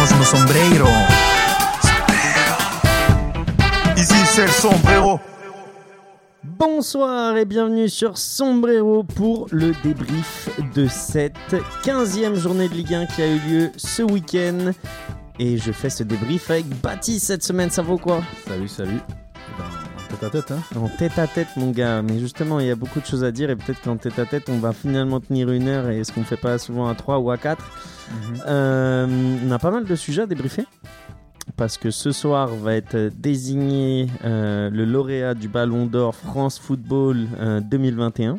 quitamos nos sombrero. Ici c'est le sombrero. Bonsoir et bienvenue sur Sombrero pour le débrief de cette 15e journée de Ligue 1 qui a eu lieu ce week-end. Et je fais ce débrief avec Baptiste cette semaine, ça vaut quoi? Salut, salut. Eh ben, en tête à tête, hein. En tête à tête, mon gars. Mais justement, il y a beaucoup de choses à dire et peut-être qu'en tête à tête, on va finalement tenir une heure et ce qu'on ne fait pas souvent à 3 ou à 4. Euh, on a pas mal de sujets à débriefer. Parce que ce soir va être désigné euh, le lauréat du Ballon d'Or France Football euh, 2021.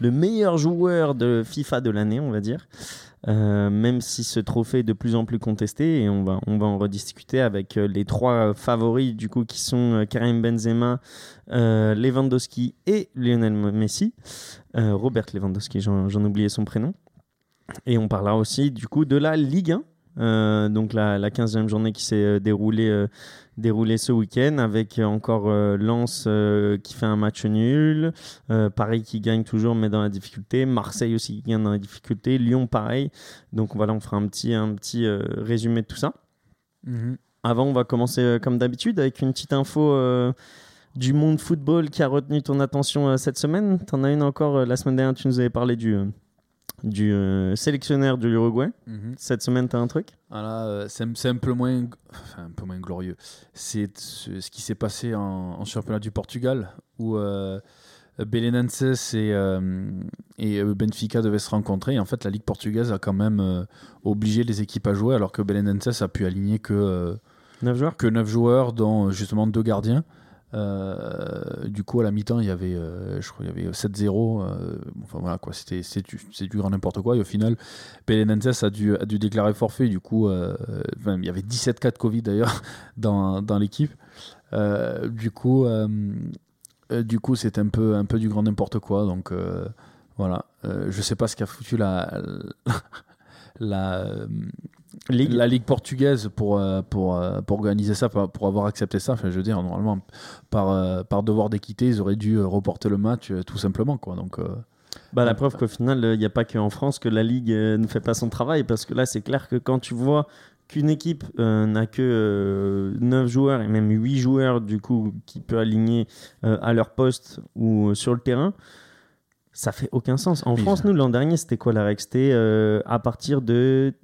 Le meilleur joueur de FIFA de l'année, on va dire. Euh, même si ce trophée est de plus en plus contesté et on va, on va en rediscuter avec euh, les trois favoris du coup qui sont euh, Karim Benzema, euh, Lewandowski et Lionel Messi. Euh, Robert Lewandowski, j'en oubliais son prénom. Et on parlera aussi du coup de la Ligue 1. Euh, donc la, la 15e journée qui s'est euh, déroulée, euh, déroulée ce week-end avec encore euh, Lens qui fait un match nul, Paris qui gagne toujours mais dans la difficulté, Marseille aussi qui gagne dans la difficulté, Lyon pareil. Donc voilà, on fera un petit, un petit résumé de tout ça. Mhm. Avant, on va commencer comme d'habitude avec une petite info du monde football qui a retenu ton attention cette semaine. T'en as une encore la semaine dernière, tu nous avais parlé du, du euh, sélectionneur de l'Uruguay. Mhm. Cette semaine, t'as un truc? Ah là, euh, c'est un- peu moins, enfin, un peu moins glorieux. C'est ce, ce qui s'est passé en, en championnat du Portugal où euh, Belenenses et, euh, et Benfica devaient se rencontrer. Et en fait, la Ligue portugaise a quand même obligé les équipes à jouer, alors que Belenenses a pu aligner que, euh, 9 joueurs? que 9 joueurs, dont justement deux gardiens. Euh, du coup, à la mi-temps, il y avait, euh, avait 7-0. euh, enfin voilà c'était c'est du, grand n'importe quoi. Et au final, Belenenses a dû, a dû déclarer forfait. Du coup, il y avait 17 cas de Covid d'ailleurs dans, l'équipe. Du coup, du coup, c'est un peu, un peu du grand n'importe quoi. Donc voilà, je sais pas ce qu'a foutu la Ligue. la ligue portugaise pour euh, pour euh, pour organiser ça, pour, avoir accepté ça. Enfin, je veux dire, normalement, par euh, par devoir d'équité, ils auraient dû euh, reporter le match euh, tout simplement, quoi. Donc euh, Bah, la preuve qu'au final, il n'y a pas qu'en France que la Ligue euh, ne fait pas son travail, parce que là, c'est clair que quand tu vois qu'une équipe euh, n'a que 9 joueurs et même 8 joueurs, du coup, qui peut aligner euh, à leur poste ou euh, sur le terrain, ça fait aucun sens. En Oui, France, ça- nous, l'an dernier, c'était quoi la règle? C'était euh, à partir de.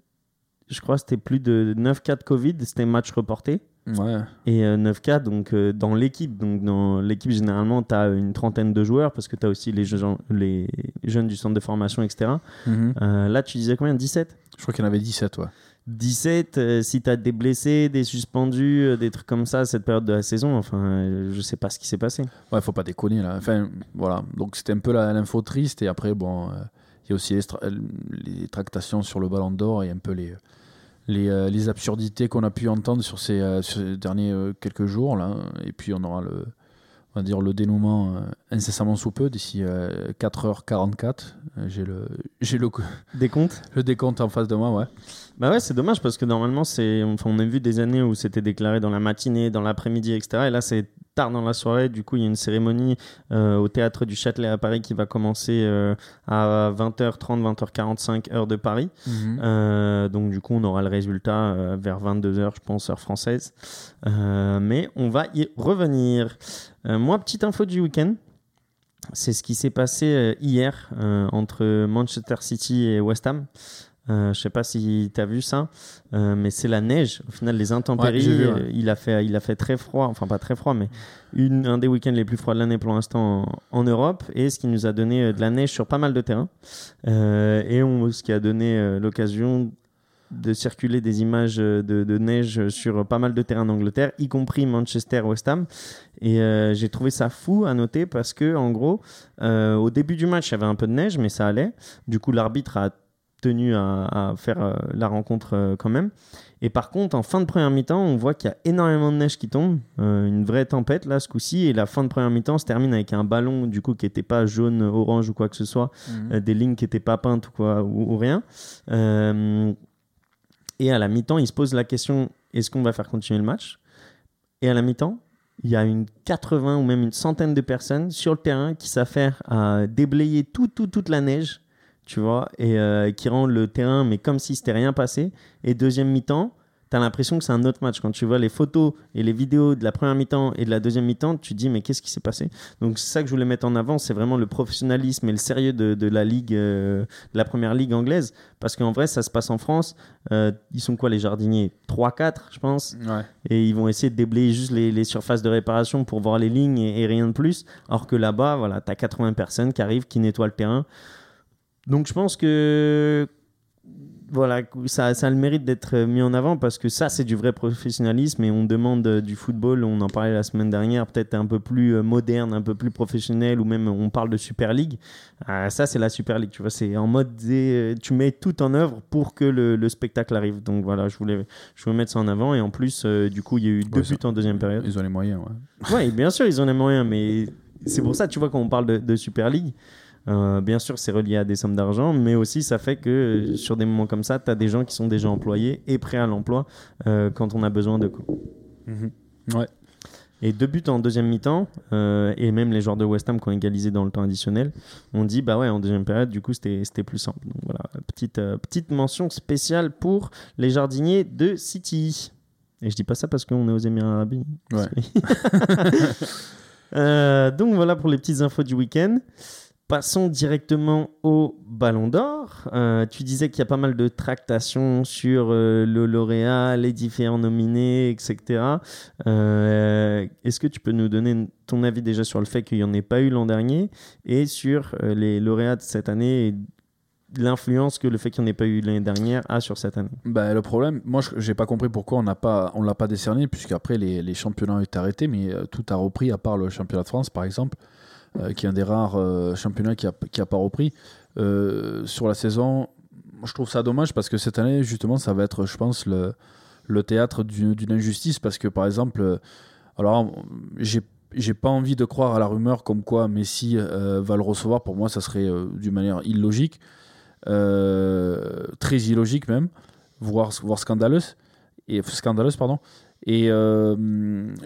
Je crois que c'était plus de 9 cas de Covid, c'était match reporté. ouais, Et euh, 9K, donc euh, dans l'équipe. Donc dans l'équipe, généralement, tu as une trentaine de joueurs parce que tu as aussi les, gens- les jeunes du centre de formation, etc. Mhm. Euh, là, tu disais combien? 17 je crois qu'il y en avait 17, ouais. 17, euh, si tu as des blessés, des suspendus, euh, des trucs comme ça, cette période de la saison, enfin, euh, je sais pas ce qui s'est passé. Ouais, faut pas déconner là. Enfin, voilà. Donc c'était un peu l'info triste et après bon, il y a aussi les tractations sur le Ballon d'Or et un peu les les, euh, les absurdités qu'on a pu entendre sur ces, euh, derniers euh, quelques jours là. Et puis on aura le on va dire le dénouement incessamment sous peu d'ici euh, 4h44. Euh, J'ai le j'ai le Des comptes? le décompte en face de moi, ouais. Bah ouais, c'est dommage parce que normalement, c'est, enfin, on a vu des années où c'était déclaré dans la matinée, dans l'après-midi, etc. Et là, c'est tard dans la soirée. Du coup, il y a une cérémonie euh, au théâtre du Châtelet à Paris qui va commencer euh, à 20h30, 20h45 heure de Paris. Euh, donc du coup, on aura le résultat euh, vers 22h, je pense, heure française. Euh, mais on va y revenir. Euh, moi, petite info du week-end. C'est ce qui s'est passé euh, hier euh, entre Manchester City et West Ham. Euh, je sais pas si tu as vu ça, euh, mais c'est la neige. Au final, les intempéries, Ouais, j'ai vu, ouais. il, a fait, il a fait très froid, enfin pas très froid, mais une, un des week-ends les plus froids de l'année pour l'instant en, en Europe, et ce qui nous a donné de la neige sur pas mal de terrains, Euh, et on, ce qui a donné l'occasion de circuler des images euh, de, de neige sur pas mal de terrains d'Angleterre, y compris Manchester, West Ham. Et euh, j'ai trouvé ça fou à noter parce que, en gros, euh, au début du match, il y avait un peu de neige, mais ça allait. Du coup, l'arbitre a tenu à, à faire euh, la rencontre quand même. Et par contre, en fin de première mi-temps, on voit qu'il y a énormément de neige qui tombe, euh, une vraie tempête là ce coup-ci. Et la fin de première mi-temps se termine avec un ballon du coup qui n'était pas jaune, orange ou quoi que ce soit, Mhm. euh, des lignes qui n'étaient pas peintes ou quoi ou, ou rien. Euh, et à la mi-temps, il se pose la question est-ce qu'on va faire continuer le match? Et à la mi-temps, il y a une 80 ou même une centaine de personnes sur le terrain qui s'affairent à déblayer tout, tout, toute la neige, tu vois, et euh, qui rendent le terrain, mais comme si c'était rien passé. Et deuxième mi-temps, tu as l'impression que c'est un autre match. Quand tu vois les photos et les vidéos de la première mi-temps et de la deuxième mi-temps, tu te dis, mais qu'est-ce qui s'est passé? Donc, c'est ça que je voulais mettre en avant, c'est vraiment le professionnalisme et le sérieux de, de la ligue, euh, de la première ligue anglaise. Parce qu'en vrai, ça se passe en France. Euh, ils sont quoi, les jardiniers? 3-4, je pense. Ouais. Et ils vont essayer de déblayer juste les, les surfaces de réparation pour voir les lignes et, et rien de plus. Alors que là-bas, voilà, tu as 80 personnes qui arrivent, qui nettoient le terrain. Donc, je pense que voilà, ça, ça a le mérite d'être mis en avant parce que ça, c'est du vrai professionnalisme et on demande euh, du football, on en parlait la semaine dernière, peut-être un peu plus euh, moderne, un peu plus professionnel ou même on parle de Super League. Ah, ça, c'est la Super League, tu vois, c'est en mode euh, tu mets tout en œuvre pour que le, le spectacle arrive. Donc voilà, je voulais, je voulais mettre ça en avant et en plus, euh, du coup, il y a eu deux Ouais, buts en deuxième période. Ils ont les moyens, ouais. Oui, bien sûr, ils en aiment rien, mais c'est pour ça, tu vois, quand on parle de, de Super League, euh, bien sûr, c'est relié à des sommes d'argent, mais aussi ça fait que euh, sur des moments comme ça, tu as des gens qui sont déjà employés et prêts à l'emploi euh, quand on a besoin de quoi. Ouais. Et deux buts en deuxième mi-temps, euh, et même les joueurs de West Ham qui ont égalisé dans le temps additionnel, on dit bah ouais, en deuxième période, du coup, c'était c'était plus simple. Donc voilà, petite, euh, petite mention spéciale pour les jardiniers de City. Et je dis pas ça parce qu'on est aux Émirats Arabes Unis. Ouais. Euh, donc voilà pour les petites infos du week-end. Passons directement au Ballon d'Or. Euh, tu disais qu'il y a pas mal de tractations sur euh, le lauréat, les différents nominés, etc. Euh, Est-ce que tu peux nous donner ton avis déjà sur le fait qu'il n'y en ait pas eu l'an dernier et sur les lauréats de cette année et l'influence que le fait qu'il n'y en ait pas eu l'année dernière a sur cette année? Bah, le problème, moi, je- j'ai pas compris pourquoi on on l'a pas décerné, puisqu'après les, les championnats ont été arrêtés, mais tout a repris à part le championnat de France, par exemple, qui est un des rares euh, championnats qui a, qui a pas repris Euh, sur la saison. Je trouve ça dommage parce que cette année, justement, ça va être, je pense, le, le théâtre d'une injustice, parce que par exemple, euh, alors j'ai pas envie de croire à la rumeur comme quoi Messi euh, va le recevoir. Pour moi, ça serait euh, d'une manière illogique, euh, très illogique même, voire, voire scandaleuse. Et, scandaleuse, pardon. Et euh,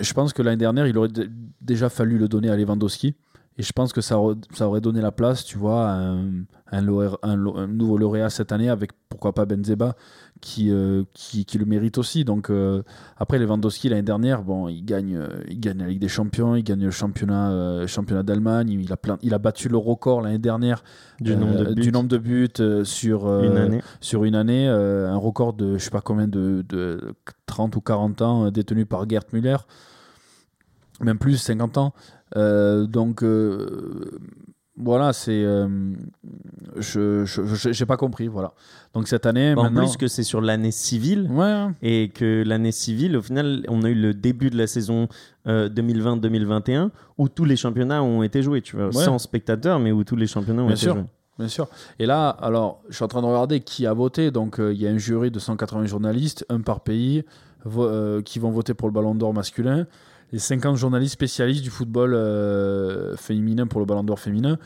je pense que l'année dernière, il aurait déjà fallu le donner à Lewandowski. Et je pense que ça, aurait- ça aurait donné la place, tu vois, à un, un, lauréat- un lau- un nouveau lauréat cette année avec pourquoi pas Benzema qui, euh, qui, qui le mérite aussi. Donc euh, après Lewandowski l'année dernière, bon, il gagne, euh, il gagne la Ligue des Champions, il gagne le championnat, euh, championnat d'Allemagne, il a plein, il a battu le record l'année dernière du, nombre de buts du nombre de buts sur une année. sur une année, un record de je sais pas combien de, de 30 ou 40 ans détenu par Gerd Müller, même plus 50 ans. Euh, donc euh, voilà, c'est euh, je j'ai pas compris voilà. Donc cette année En maintenant plus que c'est sur l'année civile. ouais hein. et que l'année civile, au final, on a eu le début de la saison euh, 2020-2021 où tous les championnats ont été joués, tu vois, Ouais. sans spectateurs, mais où tous les championnats ont Bien été sûr. joués. Bien sûr. Et là, alors, je suis en train de regarder qui a voté. Donc, euh, il y a un jury de 180 journalistes, un par pays, qui vont voter pour le Ballon d'Or masculin. Et 50 journalistes spécialistes du football euh, féminin pour le Ballon d'Or féminin.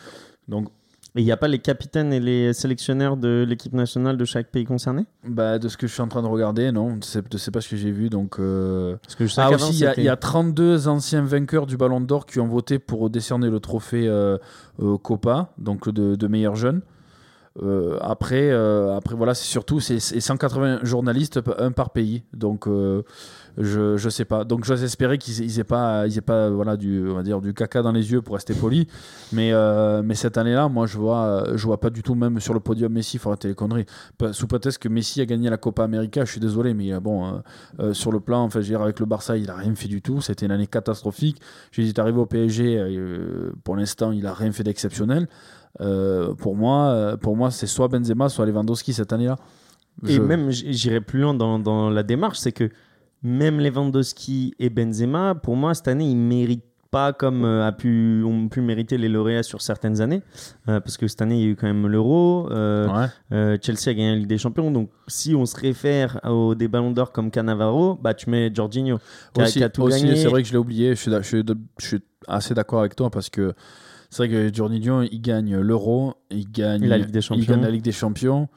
Donc, Et il n'y a pas les capitaines et les sélectionneurs de l'équipe nationale de chaque pays concerné? bah, de ce que je suis en train de regarder, non, c'est c'est pas ce que j'ai vu. Donc, euh, Parce que je sais Ah aussi, il y, y a 32 anciens vainqueurs du Ballon d'Or qui ont voté pour décerner le trophée euh, euh, Copa, donc de, de meilleurs jeunes. Euh, après, euh, après, voilà, c'est surtout c'est c'est 180 journalistes, un par pays. Donc, euh, je, je sais pas. Donc, j'ose espérer qu'ils ils aient pas, ils aient pas voilà, du, on va dire, du caca dans les yeux pour rester poli. Mais, mais cette année-là, moi, je vois, je vois pas du tout, même sur le podium Messi, arrêter les conneries. Sous prétexte que Messi a gagné la Copa América, je suis désolé, mais bon, sur le plan, enfin, je avec le Barça, il a rien fait du tout. C'était une année catastrophique. Je dis, arrivé au PSG, pour l'instant, il a rien fait d'exceptionnel. Euh, pour moi, euh, pour moi, c'est soit Benzema, soit Lewandowski cette année-là. Et même, j'irai plus loin dans, dans la démarche, c'est que même Lewandowski et Benzema, pour moi, cette année, ils méritent pas comme euh, a pu, ont pu mériter les lauréats sur certaines années. Euh, parce que cette année, il y a eu quand même l'Euro. euh, Ouais. Chelsea a gagné la Ligue des Champions, donc si on se réfère au des Ballons d'Or comme Cannavaro, bah tu mets Jorginho qui a, Aussi, qui a tout aussi, gagné. c'est vrai que je l'ai oublié. Suis, je suis assez d'accord avec toi parce que c'est vrai que Jorginho, il gagne l'Euro, il gagne La Ligue des il Champions. gagne la Ligue des Champions.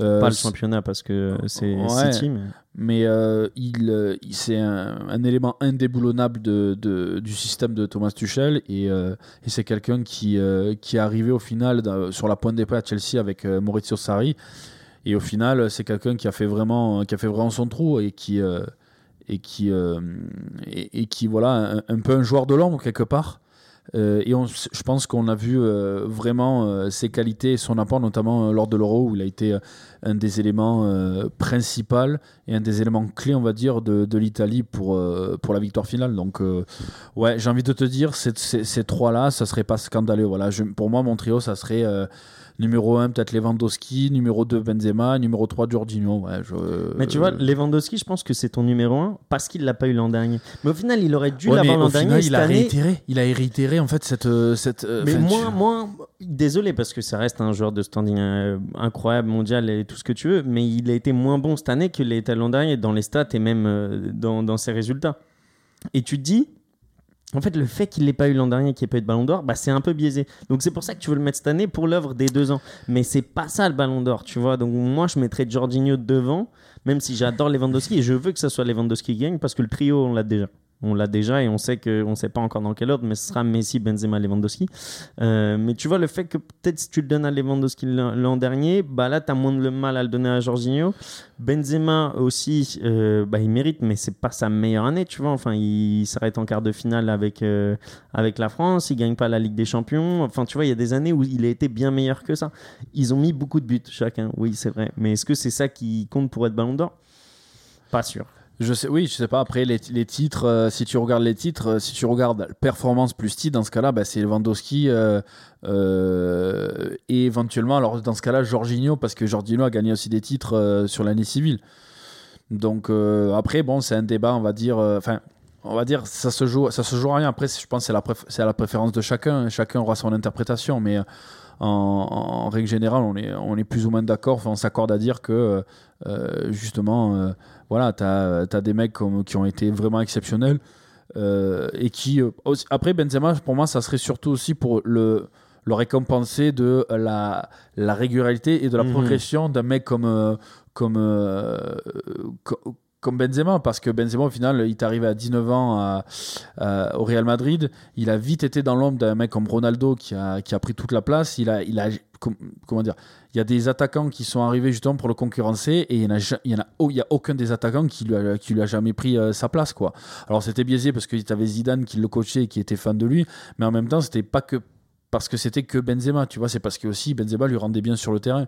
Euh, pas le championnat parce que c'est Ouais. City. Mais... mais euh, il, euh, il- c'est un, un élément indéboulonnable de, de- du système de Thomas Tuchel et, euh, et c'est quelqu'un qui, qui est arrivé au final sur la pointe des pas à Chelsea avec Maurizio Sarri. Et au final, c'est quelqu'un qui a fait vraiment, qui a fait vraiment son trou et qui, et qui, et, qui voilà, un, peu un joueur de l'ombre quelque part. Euh, et je pense qu'on a vu vraiment ses qualités et son apport, notamment lors de l'Euro, où il a été un des éléments principaux et un des éléments clés, on va dire, de, l'Italie pour, pour la victoire finale. Donc, ouais, j'ai envie de te dire, ces, trois-là, ça serait pas scandaleux. Voilà, pour moi, mon trio, ça serait Numéro 1, peut-être Lewandowski. Numéro 2, Benzema. Numéro 3, Jorginho. Ouais, Mais tu vois, Lewandowski, je pense que c'est ton numéro 1 parce qu'il l'a pas eu l'an dernier. Mais au final, il aurait dû l'avoir l'an dernier. il, a réitéré, il a réitéré en fait cette. Euh, cette euh, mais moins, moins. Désolé parce que ça reste un joueur de standing euh, incroyable, mondial et tout ce que tu veux. Mais il a été moins bon cette année était l'an dernier dans les stats et même dans, dans ses résultats. Et tu te dis, en fait, le fait qu'il n'ait pas eu l'an dernier, qu'il n'ait pas eu de ballon d'or, bah, c'est un peu biaisé. Donc c'est pour ça que tu veux le mettre cette année pour l'œuvre des deux ans. Mais c'est pas ça le ballon d'or, tu vois. Donc moi, je mettrais Jorginho devant, même si j'adore Lewandowski et je veux que ce soit Lewandowski qui gagne parce que le trio, on l'a déjà. On l'a déjà et on sait qu'on ne sait pas encore dans quel ordre, mais ce sera Messi, Benzema, Lewandowski. Euh, mais tu vois, le fait que peut-être si tu le donnes à Lewandowski l'an dernier, bah là, tu as moins de mal à le donner à Jorginho. Benzema aussi, euh, bah, il mérite, mais c'est pas sa meilleure année, tu vois. Enfin, il s'arrête en quart de finale avec, euh, avec la France, il gagne pas la Ligue des Champions. Enfin, tu vois, il y a des années où il a été bien meilleur que ça. Ils ont mis beaucoup de buts chacun, oui, c'est vrai. Mais est-ce que c'est ça qui compte pour être ballon d'or? Pas sûr. Je sais, oui, je sais pas. Après, les, titres, euh, si tu regardes les titres, euh, si tu regardes performance plus titre, dans ce cas-là, bah, c'est Lewandowski euh, et éventuellement, alors dans ce cas-là, Jorginho, parce que Jorginho a gagné aussi des titres sur l'année civile. Donc après, bon, c'est un débat, on va dire. Enfin, on va dire, ça se joue, ça se joue à rien. Après, je pense que c'est la, la préférence de chacun. Chacun aura son interprétation, mais en, règle générale, on est, on est plus ou moins d'accord. on s'accorde à dire que justement voilà, tu as, des mecs qui ont été vraiment exceptionnels. Euh, et qui euh, après Benzema pour moi ça serait surtout aussi pour le, le récompenser de la, la régularité et de la mhm. progression d'un mec comme euh, comme, comme Benzema parce que Benzema au final il est arrivé à 19 ans au Real Madrid il a vite été dans l'ombre d'un mec comme Ronaldo qui a, qui a pris toute la place il a, il a comment dire il y a des attaquants qui sont arrivés justement pour le concurrencer et il n'y a, a, y a aucun des attaquants qui lui a, qui lui a jamais pris euh, sa place. quoi. Alors c'était biaisé parce que tu avais Zidane qui le coachait et qui était fan de lui, mais en même temps, c'était pas que parce que c'était que Benzema, tu vois, c'est parce que aussi Benzema lui rendait bien sur le terrain.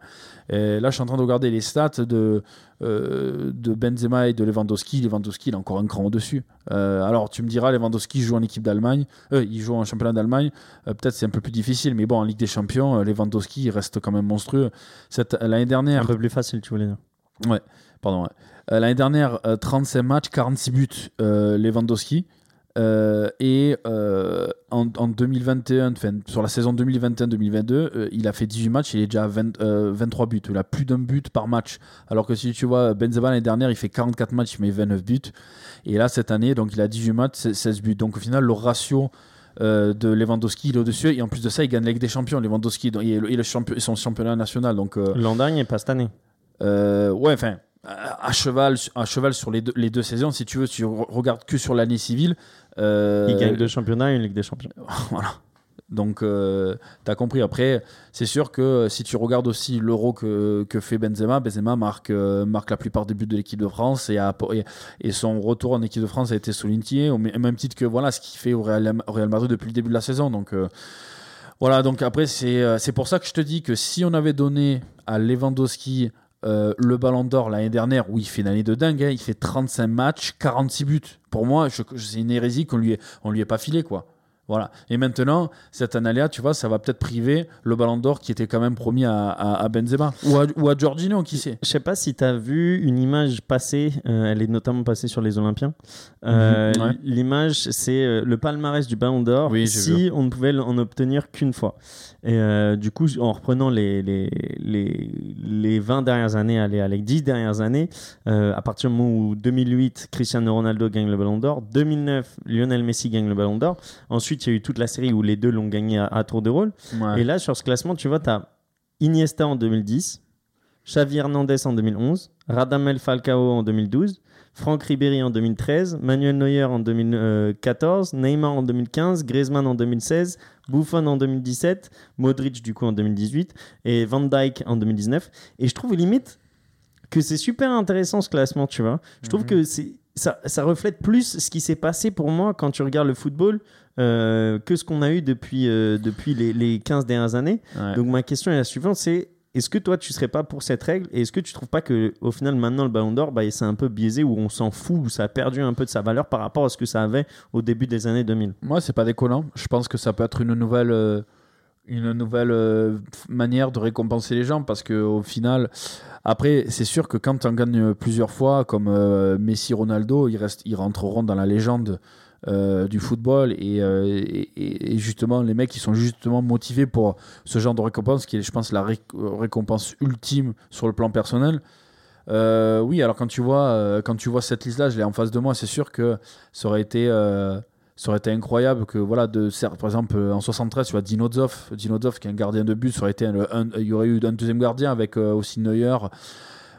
Et là, je suis en train de regarder les stats de, euh, de Benzema et de Lewandowski. Lewandowski, il a encore un cran au-dessus. Euh, alors, tu me diras, Lewandowski joue en équipe d'Allemagne, euh, il joue en championnat d'Allemagne. Peut-être c'est un peu plus difficile, mais bon, en Ligue des Champions, Lewandowski, il reste quand même monstrueux. L'année dernière. Un peu plus facile, tu voulais dire. Ouais, pardon. L'année dernière, 35 matchs, 46 buts, Lewandowski. Euh, et euh, en, 2021, sur la saison 2021-2022, euh, il a fait 18 matchs, il est déjà à 23 buts. Il a plus d'un but par match. Alors que si tu vois, Benzema l'année dernière, il fait 44 matchs, mais 29 buts. Et là, cette année, donc il a 18 matchs, 16 buts. Donc au final, le ratio de Lewandowski, il est au-dessus. Et en plus de ça, il gagne la Ligue des Champions. Lewandowski, il est, le champion, son championnat national. Donc, L'an dernier, pas cette année. ouais, enfin à cheval, à cheval sur les deux, les deux saisons, si tu veux, si tu regardes que sur l'année civile, euh, il gagne deux championnats et une Ligue des Champions. voilà. Donc, euh, tu as compris. Après, c'est sûr que si tu regardes aussi l'euro que, que, fait Benzema, Benzema marque, euh, marque la plupart des buts de l'équipe de France et, et, son retour en équipe de France a été souligné, au même titre que voilà, ce qu'il fait au Real, Real, Madrid depuis le début de la saison. Donc, voilà. Donc, après, c'est pour ça que je te dis que si on avait donné à Lewandowski euh, le Ballon d'Or l'année dernière, où il fait une année de dingue, hein, il fait 35 matchs, 46 buts. Pour moi, c'est une hérésie qu'on lui, lui ait pas filé, quoi. Voilà. Et maintenant, cette année-là, tu vois, ça va peut-être priver le Ballon d'Or qui était quand même promis à, Benzema ou à, ou à Giorgino, qui sait. Je sais pas si tu as vu une image passer, euh, elle est notamment passée sur les Olympiens. Euh, mhm, l'image, c'est euh, le palmarès du Ballon d'Or si on ne pouvait en obtenir qu'une fois. Et du coup, en reprenant les, les, les, les 20 dernières années, les 10 dernières années, à partir du moment où 2008, Cristiano Ronaldo gagne le Ballon d'Or, 2009, Lionel Messi gagne le Ballon d'Or, ensuite il y a eu toute la série où les deux l'ont gagné à, tour de rôle. Et là, sur ce classement, tu vois, tu as Iniesta en 2010, Xavi Hernandez en 2011, Radamel Falcao en 2012, Franck Ribéry en 2013, Manuel Neuer en 2014, Neymar en 2015, Griezmann en 2016, Buffon en 2017, Modric du coup en 2018 et Van Dijk en 2019. Et je trouve limite que c'est super intéressant ce classement, tu vois. Je trouve Mhm. que c'est ça, ça reflète plus ce qui s'est passé pour moi quand tu regardes le football euh, que ce qu'on a eu depuis, euh, depuis les, les 15 dernières années. Ouais. Donc ma question est la suivante, c'est est-ce que toi tu serais pas pour cette règle et est-ce que tu trouves pas que au final maintenant le Ballon d'Or bah, c'est un peu biaisé où on s'en fout où ça a perdu un peu de sa valeur par rapport à ce que ça avait au début des années 2000 Moi, c'est pas déconnant. Je pense que ça peut être une nouvelle, euh, une nouvelle euh, manière de récompenser les gens parce que au final, après, c'est sûr que quand tu en gagnes plusieurs fois, comme euh, Messi, Ronaldo, ils, restent, ils rentreront dans la légende. euh, du football et, justement les mecs qui sont justement motivés pour ce genre de récompense qui est je pense la ré- récompense ultime sur le plan personnel oui alors quand tu vois quand tu vois cette liste là je l'ai en face de moi c'est sûr que ça aurait été ça aurait été incroyable que voilà de par exemple euh, en 73 tu vois Dinozov Dinozov qui est un gardien de but ça aurait été un- un- il y aurait eu un deuxième gardien avec euh, aussi Neuer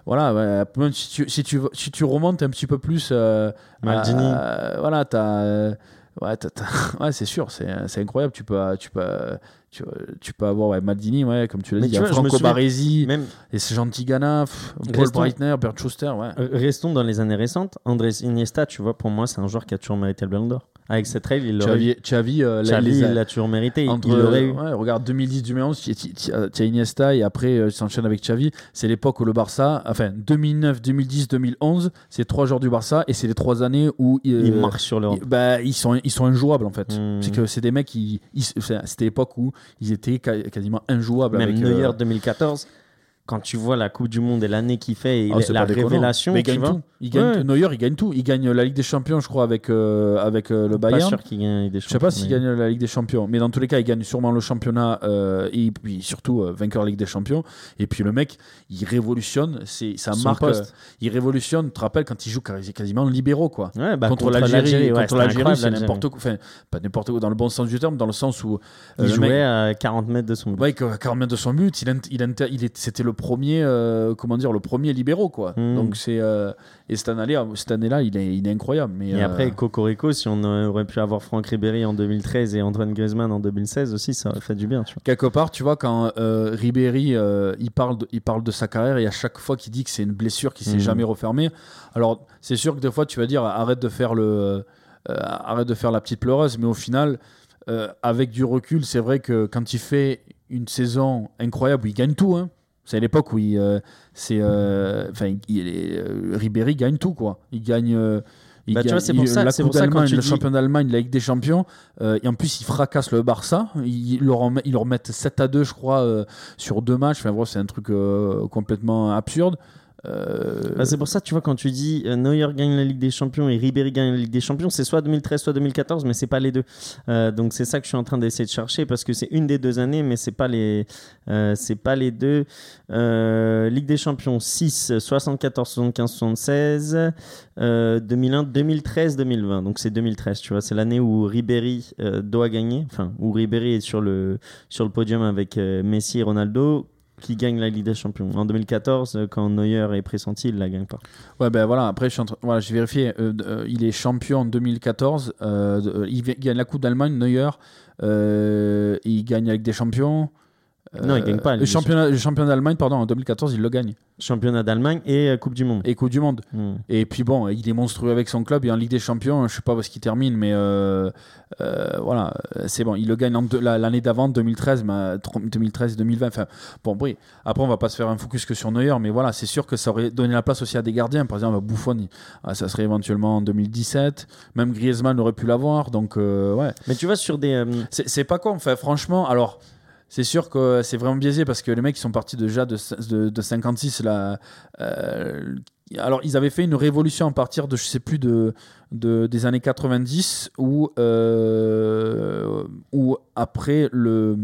voilà même si tu, si tu si tu remontes un petit peu plus euh, Maldini. à- voilà t'as euh, ouais, ouais c'est sûr c'est c'est incroyable tu peux tu peux tu, tu peux avoir ouais, Maldini ouais comme tu l'as dit il y a vois, Franco Baresi même et c'est Jean Tigana pff, Paul Restons- Breitner Bert Schuster ouais euh, restons dans les années récentes Andrés Iniesta tu vois pour moi c'est un joueur qui a toujours mérité le Ballon d'Or avec cette règle il l'aurait. Xavi euh, il l'a toujours mérité entre, il l'aurait eu ouais, regarde 2010-2011, tu as Iniesta et après euh, tu s'enchaînes avec Xavi. C'est l'époque où le Barça, enfin 2009, 2010, 2011, c'est trois joueurs du Barça et c'est les trois années où euh, il marche sur l'Europe ils, bah, ils sont ils sont injouables en fait. Hmm. C'est que c'est des mecs qui ils- c'était l'époque où ils étaient quasiment injouables même avec Neuer euh, 2014 quand tu vois la Coupe du Monde et l'année qu'il fait et ah, la- la pas révélation Mais il gagne tout. Il gagne Ouais. Neuer, il gagne tout. Il gagne la Ligue des Champions, je crois, avec euh, avec euh, le pas Bayern. sûr qu'il gagne des Je sais pas s'il gagne la Ligue des Champions, mais dans tous les cas, il gagne sûrement le championnat euh, et puis surtout euh, vainqueur Ligue des Champions. Et puis le mec, il révolutionne, c'est ça Son marque, poste. euh, il révolutionne. Tu te rappelles quand il joue quasi- quasiment libéraux quoi. Ouais, bah, contre l'Algérie, ouais, contre l'Algérie, c'est n'importe quoi. Enfin, pas n'importe quoi dans le bon sens du terme, dans le sens où euh, Il jouait mec- à 40 mètres de son but. Ouais, que- 40 mètres de son but, il, il, il c'était le premier, euh, comment dire, le premier libéraux quoi. Mm. Donc c'est euh, et cette année, cette année-là, il est, il est incroyable. Mais Et euh, après, Cocorico, si on aurait pu avoir Franck Ribéry en 2013 et Antoine Griezmann en 2016 aussi, ça aurait fait du bien. Tu vois. quelque part, tu vois, quand Ribéry, il, parle de, il parle de sa carrière et à chaque fois qu'il dit que c'est une blessure qui s'est Mhm. jamais refermée, alors c'est sûr que des fois tu vas dire arrête de faire, le, arrête de faire la petite pleureuse, mais au final, euh, avec du recul, c'est vrai que quand il fait une saison incroyable il gagne tout, hein, c'est à l'époque où il, euh, c'est, euh, enfin, euh, Ribéry gagne tout, quoi. Il gagne. euh, il Bah, tu gagne- vois, c'est pour ça- la Coupe d'Allemagne, le dis- champion d'Allemagne, la Ligue des Champions, et en plus il fracasse le Barça. Ils leur, en met- ils leur mettent 7 à 2, je crois, sur deux matchs. Enfin, c'est un truc complètement absurde. Euh, Bah, c'est pour ça, tu vois, quand tu dis euh, Neuer gagne la Ligue des Champions et Ribéry gagne la Ligue des Champions, c'est soit 2013, soit 2014, mais c'est pas les deux. Euh, donc c'est ça que je suis en train d'essayer de chercher parce que c'est une des deux années, mais c'est pas les, euh, c'est pas les deux. Ligue des Champions 6, 74, 75, 76, euh, 2001, 2013, 2020. Donc c'est 2013, tu vois, c'est l'année où Ribéry doit gagner, enfin où Ribéry est sur le sur le podium avec Messi et Ronaldo qui gagne la Ligue des Champions. En 2014, euh, quand Neuer est pressenti, il la gagne pas. Ouais, ben voilà, après, je voilà, j'ai vérifié. euh, euh, il est champion en 2014. euh, de- euh, il gagne la Coupe d'Allemagne, Neuer. il gagne avec des champions. Non, il gagne pas la Le championnat, le championnat d'Allemagne, pardon, en 2014, il le gagne. Championnat d'Allemagne et euh, Coupe du Monde. Et Coupe du Monde. Hmm. Et puis bon, il est monstrueux avec son club et en Ligue des Champions, je sais pas où est-ce qu'il termine, mais euh, euh, voilà, euh, c'est bon. Il le gagne l'année d'avant, 2013, mais 2013 2020. Enfin, bon, oui. Après, on va pas se faire un focus que sur Neuer, mais voilà, c'est sûr que ça aurait donné la place aussi à des gardiens. Par exemple, Buffon, ah, ça serait éventuellement en 2017. Même Griezmann aurait pu l'avoir. Donc, euh, ouais. Mais tu vois, sur des. euh, C'est c'est pas con, enfin, franchement. Alors, c'est sûr que c'est vraiment biaisé parce que les mecs sont partis déjà de, de, de 56 là. euh, alors, ils avaient fait une révolution à partir de, je sais plus, de, de des années 90 où, euh, où après le,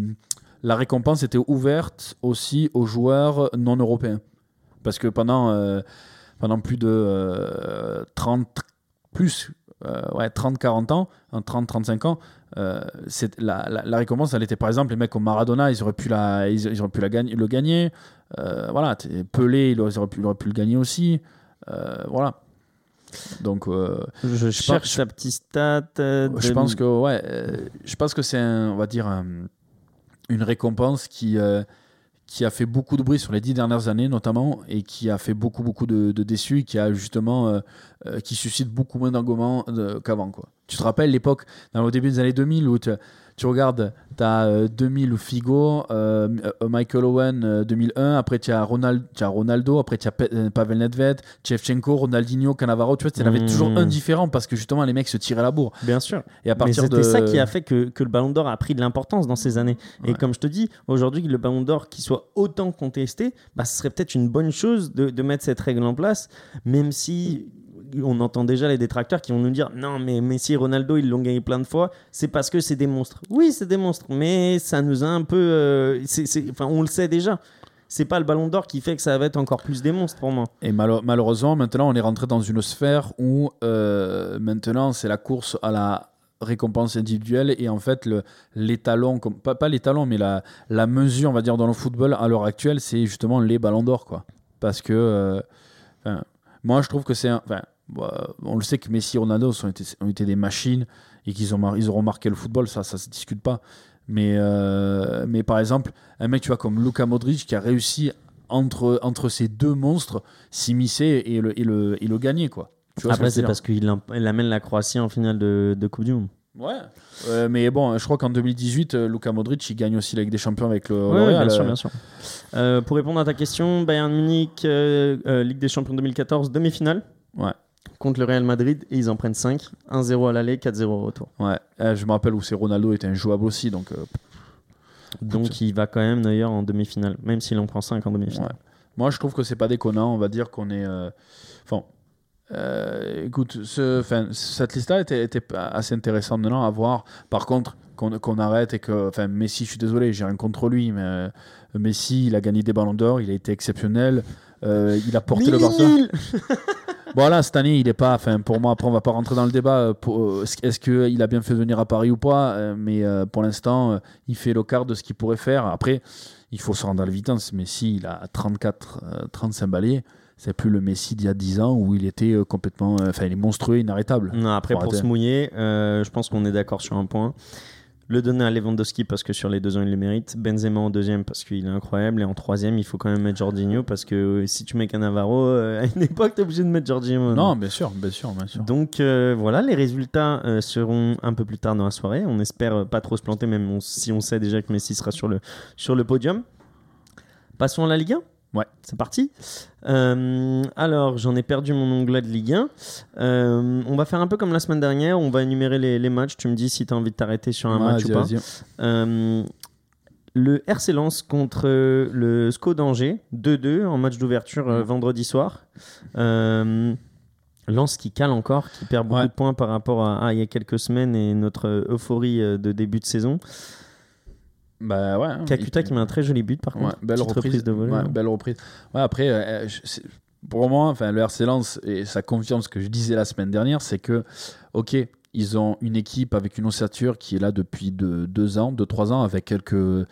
la récompense était ouverte aussi aux joueurs non européens. Parce que pendant, euh, pendant plus de euh, 30, plus, euh, ouais, 30-40 ans, 30-35 ans, euh, c'est- la, la, la récompense, elle était par exemple les mecs comme Maradona, ils auraient pu, la, ils, ils auraient pu la gagner, le gagner. Euh, voilà, Pelé, il aurait, ils auraient pu, il aurait pu le gagner aussi. Voilà. Donc, je je cherche sa petite stat. je pense que ouais, je pense que c'est on va dire un- une récompense qui qui a fait beaucoup de bruit sur les dix dernières années notamment et qui a fait beaucoup beaucoup de, déçus et qui a justement euh, euh, qui suscite beaucoup moins d'engouement euh, qu'avant quoi. Tu te rappelles l'époque dans le début des années 2000 où tu, tu regardes tu as 2000 Figo, euh, Michael Owen euh, 2001, après tu as, Ronald, tu as Ronaldo, après tu as euh, Pavel Nedved, Shevchenko, Ronaldinho, Cannavaro, tu vois, y en avait Mmh. toujours un différent parce que justement les mecs se tiraient la bourre. Bien sûr. Et à partir c'était de ça qui a fait que, que le Ballon d'Or a pris de l'importance dans ces années. Et comme je te dis, aujourd'hui, le Ballon d'Or qui soit autant contesté, bah, ce serait peut-être une bonne chose de, de mettre cette règle en place, même si on entend déjà les détracteurs qui vont nous dire non mais Messi et Ronaldo ils l'ont gagné plein de fois c'est parce que c'est des monstres. Oui c'est des monstres mais ça nous a un peu euh, enfin on le sait déjà. C'est pas le ballon d'or qui fait que ça va être encore plus des monstres pour moi. Et malheureusement, maintenant, on est rentré dans une sphère où euh, maintenant, c'est la course à la récompense individuelle et en fait, le, l'étalon, comme- pas, pas l'étalon, mais la, la mesure, on va dire, dans le football à l'heure actuelle, c'est justement les ballons d'or. Parce que, euh, moi, je trouve que c'est enfin, bah, on le sait que Messi et Ronaldo ont été, ont été des machines et qu'ils ont, ils auront marqué le football, ça, ça se discute pas. Mais, euh, mais par exemple, un mec, tu vois, comme Luka Modric qui a réussi entre, entre ces deux monstres s'immiscer et le, et, le, et le gagner, quoi. Tu vois après c'est parce qu'il amène la Croatie en finale de, de Coupe du Monde Ouais. Euh, mais bon, je crois qu'en 2018, euh, Luka Modric, il gagne aussi la Ligue des Champions avec le Ouais, L'Oréal, bien sûr, bien sûr. Pour répondre à ta question, Bayern Munich, Ligue des Champions 2014, demi-finale. Ouais. Contre le Real Madrid, et ils en prennent 5. 1-0 à l'aller, 4-0 au retour. Ouais. Euh, je me rappelle où c'est Ronaldo était injouable aussi, donc euh, Donc il va quand même d'ailleurs en demi-finale, même s'il en prend 5 en demi-finale. Ouais. Moi, je trouve que c'est pas déconnant. On va dire qu'on est. euh, Enfin. euh, écoute, ce, enfin, cette liste-là était, était assez intéressante maintenant à voir. Par contre, qu'on qu'on arrête et que. Enfin, Messi, je suis désolé, j'ai rien contre lui, mais Messi, il a gagné des ballons d'or, il a été exceptionnel. il a porté le Barça. Voilà, cette année, il est pas. Enfin, pour moi, après, on va pas rentrer dans le débat. euh, euh, Est-ce qu'il a bien fait venir à Paris ou pas euh, Mais euh, pour l'instant, euh, il fait le quart de ce qu'il pourrait faire. Après, il faut se rendre à l'évidence. Messi, il a 34, euh, 35 balais. C'est plus le Messi d'il y a 10 ans où il était euh, complètement. euh, Enfin, il est monstrueux, inarrêtable. Non, après, pour se mouiller, euh, je pense qu'on est d'accord sur un point. Le donner à Lewandowski parce que sur les deux ans, il le mérite. Benzema en deuxième parce qu'il est incroyable. Et en troisième, il faut quand même mettre Jorginho parce que euh, si tu mets Cannavaro, euh, à une époque, t'es obligé de mettre Jorginho. Non, bien sûr, bien sûr, bien sûr. Donc euh, voilà, les résultats euh, seront un peu plus tard dans la soirée. On espère pas trop se planter, même on- si on sait déjà que Messi sera sur le, sur le podium. Passons à la Ligue 1 Ouais. C'est parti. Euh, alors, j'en ai perdu mon onglet de Ligue 1. Euh, on va faire un peu comme la semaine dernière. On va énumérer les, les matchs. Tu me dis si tu as envie de t'arrêter sur un match ou pas. Euh, le RC Lens contre le SCO d'Angers, 2-2 en match d'ouverture vendredi soir. Lens qui cale encore, qui perd beaucoup Ouais. de points par rapport à, à il y a quelques semaines et notre euphorie de début de saison. Bah ouais. hein. Kakuta qui met un très joli but par Ouais, contre. belle reprise. de. Ouais, hein. belle reprise. Ouais, après, euh, c'est- pour moi, enfin, le RC Lens, et ça confirme ce que je disais la semaine dernière, c'est que, ok, ils ont une équipe avec une ossature qui est là depuis de, deux ans, deux, trois ans, avec quelques, euh,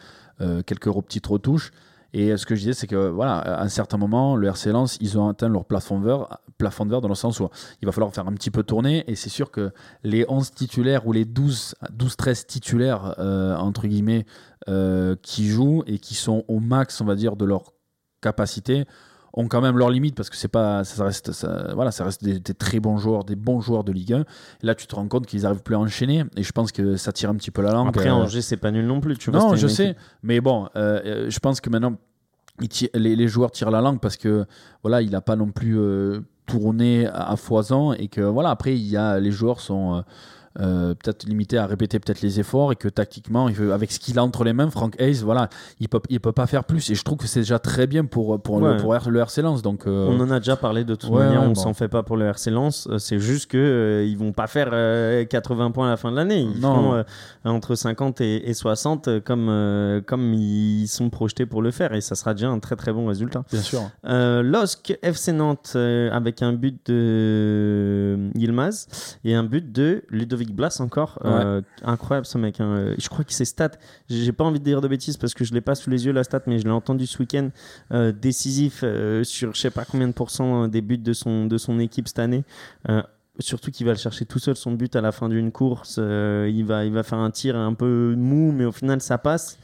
quelques petites retouches. Et ce que je disais, c'est que, voilà, à un certain moment, le RC Lens, ils ont atteint leur plafond de verre, plafond de verre dans le sens où il va falloir faire un petit peu tourner. Et c'est sûr que les 11 titulaires ou les 12, 12-13 titulaires, euh, entre guillemets, euh, qui jouent et qui sont au max, on va dire, de leur capacité, ont quand même leurs limites parce que c'est pas ça reste ça- voilà ça reste des, des très bons joueurs des bons joueurs de Ligue 1 et là tu te rends compte qu'ils arrivent plus à enchaîner et je pense que ça tire un petit peu la langue Après, euh, Angers, c'est pas nul non plus. Tu vois, non je sais équipe- mais bon euh, euh, je pense que maintenant les, les joueurs tirent la langue parce que voilà il a pas non plus euh, tourné à, à foison et que voilà après il y a les joueurs sont euh, peut-être limités à répéter peut-être les efforts et que tactiquement avec ce qu'il a entre les mains Frank Hayes voilà il peut il peut pas faire plus et je trouve que c'est déjà très bien pour pour, Ouais. le, pour le RC Lens donc euh, On en a déjà parlé de toute Ouais, manière, ouais, on bon. s'en fait pas pour le RC Lens. Euh, C'est juste que euh, ils vont pas faire euh, 80 points à la fin de l'année. Ils Non. font entre 50 et, et 60 euh, comme, comme ils sont projetés pour le faire et ça sera déjà un très très bon résultat. bien sûr LOSC FC Nantes avec un but de Yilmaz et un but de Ludovic Blas encore. Euh, incroyable ce mec. hein. Euh, Je crois que ses stats, j'ai pas envie de dire de bêtises parce que je l'ai pas sous les yeux la stat, mais je l'ai entendu ce week-end euh, décisif euh, sur je sais pas combien de pourcents des buts de son, de son équipe cette année. Surtout qu'il va le chercher tout seul son but à la fin d'une course. Euh, il, va, il va faire un tir un peu mou, mais au final ça passe.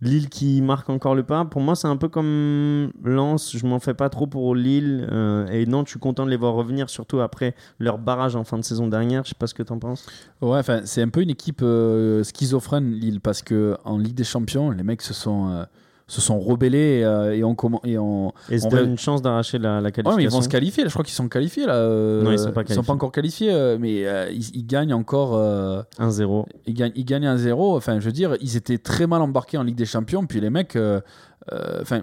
Lille qui marque encore le pas. Pour moi, c'est un peu comme Lens. Je m'en fais pas trop pour Lille. Euh, et non, je suis content de les voir revenir, surtout après leur barrage en fin de saison dernière. Je sais pas ce que tu en penses. Ouais, c'est un peu une équipe euh, schizophrène, Lille, parce que en Ligue des Champions, les mecs se sont. euh, se sont rebellés euh, et ont commen- et ont Et se On donne va- une chance d'arracher la, la Ouais, qualification. mais ils vont se qualifier. là. Je crois qu'ils sont qualifiés là. euh, Non, ils sont pas qualifiés. encore qualifiés, euh, mais euh, ils, ils gagnent encore. euh, 1-0. ils gagnent, ils gagnent 1-0. Enfin, je veux dire, ils étaient très mal embarqués en Ligue des Champions. Puis les mecs, euh, euh, enfin,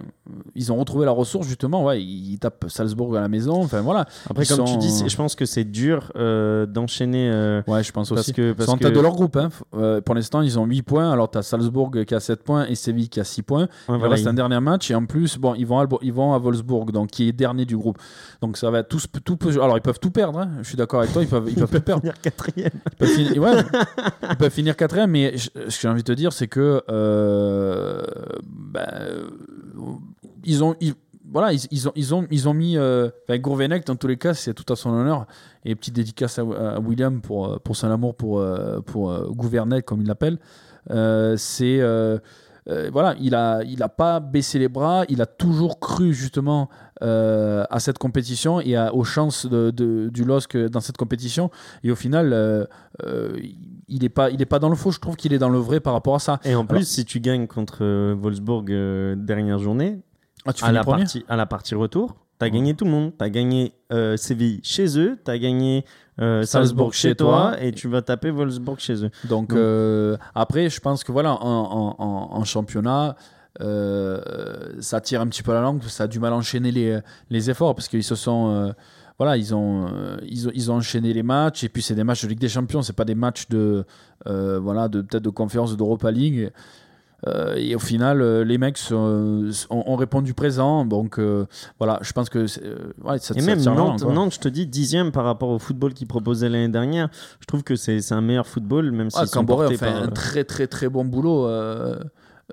ils ont retrouvé la ressource justement. Ouais, ils tapent Salzbourg à la maison. Enfin voilà. Après, Ils comme tu dis, je pense que c'est dur euh, d'enchaîner. euh, Ouais, je pense Parce aussi. que- Ils parce sont en que- tête de leur groupe. hein. Euh, pour l'instant, ils ont 8 points. Alors, tu as Salzbourg qui a 7 points et Séville qui a 6 points. ouais, Il voilà, reste ils- un dernier match. Et en plus, bon, ils vont à, ils vont à Wolfsburg, donc qui est dernier du groupe. Donc, ça va être tout, tout peut- Alors, ils peuvent tout perdre. hein. Je suis d'accord avec toi. Ils peuvent, ils peuvent tout perdre. finir quatrième. Ils peuvent finir, ouais, ils peuvent finir quatrième, mais ce que j'ai envie de te dire, c'est que euh, bah, euh, ils ont, voilà, ils, ont, ils ont, ils ont mis euh, Gourvenec dans tous les cas, c'est tout à son honneur. Et petite dédicace à, William pour, euh, pour son amour pour, euh, pour euh, Gouvernec, comme il l'appelle. Euh, c'est euh, euh, voilà, il a, il a pas baissé les bras, il a toujours cru justement euh, à cette compétition et à- aux chances de, de- du LOSC dans cette compétition. Et au final, euh, euh, il n'est pas, il est pas dans le faux. Je trouve qu'il est dans le vrai par rapport à ça. Et en plus, Alors- si tu gagnes contre Wolfsburg dernière journée, Ah, tu à la, partie, à la partie retour, tu as Ouais. gagné tout le monde. Tu as gagné euh, Séville chez eux, tu as gagné euh, Salzbourg Salzbourg chez toi, toi. et tu vas taper Wolfsburg chez eux. Donc Donc- euh, après, je pense que voilà, en, en- championnat, ça tire un petit peu la langue, ça a du mal à enchaîner les, les efforts parce qu'ils se sont, euh, voilà, ils ont, euh, ils ont, ils ont enchaîné les matchs et puis c'est des matchs de Ligue des Champions, c'est pas des matchs de, euh, voilà, de peut-être de conférence d'Europa League. Euh, et au final, euh, les mecs sont- ont, ont répondu présent. Donc euh, voilà, je pense que euh, ouais, ça, Et ça même Nantes, quoi. Nantes, je te dis, dixième par rapport au football qu'ils proposaient l'année dernière. Je trouve que c'est un meilleur football, même s'ils sont Camboré a fait par... un très très très bon boulot.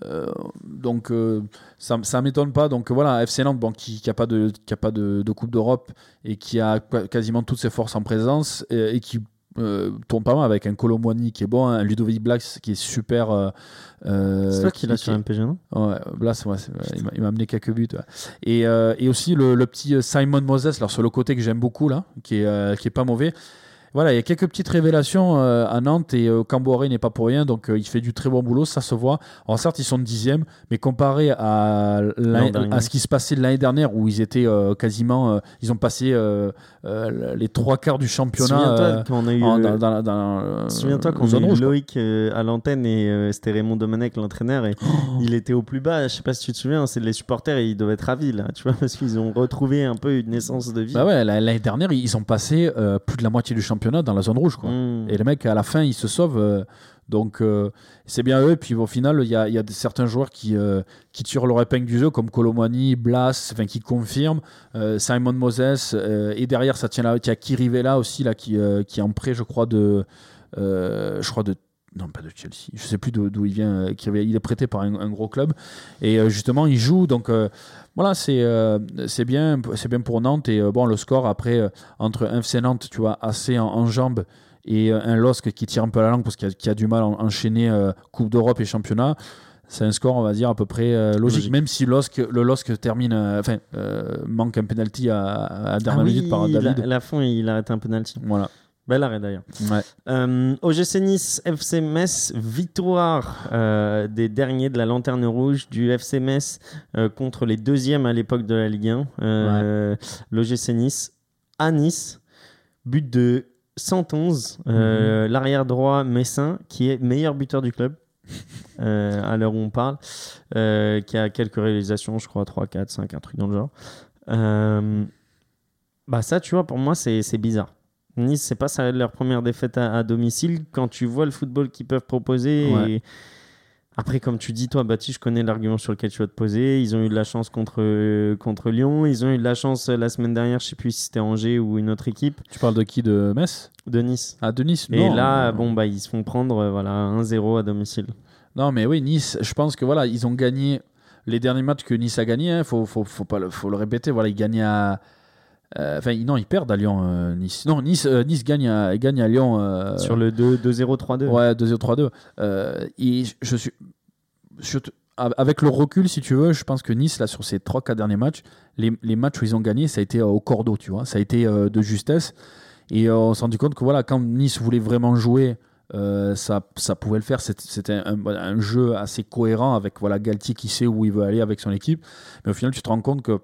Euh, donc euh, ça, ça m'étonne pas. Donc voilà, FC Nantes, bon, qui n'a pas de qui a pas de, de Coupe d'Europe et qui a qua- quasiment toutes ses forces en présence et, et qui euh, tourne pas mal avec un Colomboigny qui est bon, un Ludovic Blas qui est super. euh, C'est toi qui qui- sur MPG, non? Ouais, Blas, ouais, il m'a- amené quelques buts. ouais. Et, et aussi le, le petit Simon Moses, alors sur le côté que j'aime beaucoup, là, qui est, qui est pas mauvais. Voilà, il y a quelques petites révélations euh, à Nantes et euh, n'est pas pour rien, donc euh, il fait du très bon boulot, ça se voit. Alors certes, ils sont dixième, mais comparé à, ce qui se passait l'année dernière, où ils étaient euh, quasiment, euh, ils ont passé les trois quarts du championnat. Souviens-toi euh, quand on a eu... en- dans, dans- dans, Souviens-toi qu'on a eu rouge. Loïc à l'antenne et c'était Raymond Domenech l'entraîneur et Oh. il était au plus bas. Je sais pas si tu te souviens, c'est les supporters et ils doivent être ravis là, tu vois, parce qu'ils ont retrouvé un peu une essence de vie. Bah ouais, la- l'année dernière, ils sont passés euh, plus de la moitié du championnat dans la zone rouge. Quoi. Mm. Et les mecs, à la fin, ils se sauvent. euh, donc, euh, c'est bien eux. Et puis, au final, il y a, y a certains joueurs qui, euh, qui tirent leur épingle du jeu, comme Colomani, Blas, enfin, qui confirment. Simon Moses. et derrière, ça tient là. Il y a Kirivella aussi, là, qui, qui est en prêt, je crois, de. je crois de. Non, pas de Chelsea. Je sais plus d'où il vient. Il est prêté par un, un gros club. Et euh, justement, il joue. Donc. euh, voilà, c'est euh, c'est bien, c'est bien pour Nantes. Et euh, bon, le score après, euh, entre un FC Nantes, tu vois, assez en, en jambes, et un LOSC qui tire un peu la langue parce qu'il a, du mal à en- enchaîner Coupe d'Europe et championnat. C'est un score, on va dire, à peu près logique, Logique. même si LOSC, le LOSC termine, enfin, manque un penalty à, à Ah dernière oui, minute par David. la fin, il arrête un penalty. Voilà. Bel arrêt d'ailleurs. Ouais. Euh, OGC Nice, FC Metz, victoire euh, des derniers de la Lanterne Rouge du FC Metz euh, contre les deuxièmes à l'époque de la Ligue 1. Euh, L'OGC Nice à Nice, but de 111, euh, l'arrière droit Messin qui est meilleur buteur du club. à l'heure où on parle, qui a quelques réalisations, je crois 3, 4, 5, un truc dans le genre. Bah ça, tu vois, pour moi, c'est bizarre. Nice, c'est pas ça leur première défaite à, à domicile. Quand tu vois le football qu'ils peuvent proposer. Ouais. et- Après, comme tu dis, toi, Baptiste, je connais l'argument sur lequel tu vas te poser. Ils ont eu de la chance contre, euh, contre Lyon. Ils ont eu de la chance euh, la semaine dernière, je sais plus si c'était Angers ou une autre équipe, Tu parles de qui De Metz? De Nice. Ah, de Nice Et Non, là, bon, bah, ils se font prendre euh, voilà, 1-0 à domicile. Non, mais oui, Nice, je pense que voilà, ils ont gagné les derniers matchs que Nice a gagné. Il faut, faut, faut, pas le, faut le répéter. Voilà, ils gagnent à. Euh, Enfin, non, ils perdent à Lyon, euh, Nice. Non, Nice, euh, nice gagne, à, gagne à Lyon. Sur le 2 2-0, 3-2. Ouais, 2-0, 3-2. Euh, et je suis. je te- avec le recul, si tu veux, je pense que Nice, là, sur ces 3-4 derniers matchs, les, les matchs où ils ont gagné, ça a été au cordeau, tu vois. Ça a été euh, de justesse. Et euh, on s'est rendu compte que voilà, quand Nice voulait vraiment jouer, euh, ça, ça pouvait le faire. C'était un, un jeu assez cohérent avec voilà, Galtier qui sait où il veut aller avec son équipe. Mais au final, tu te rends compte que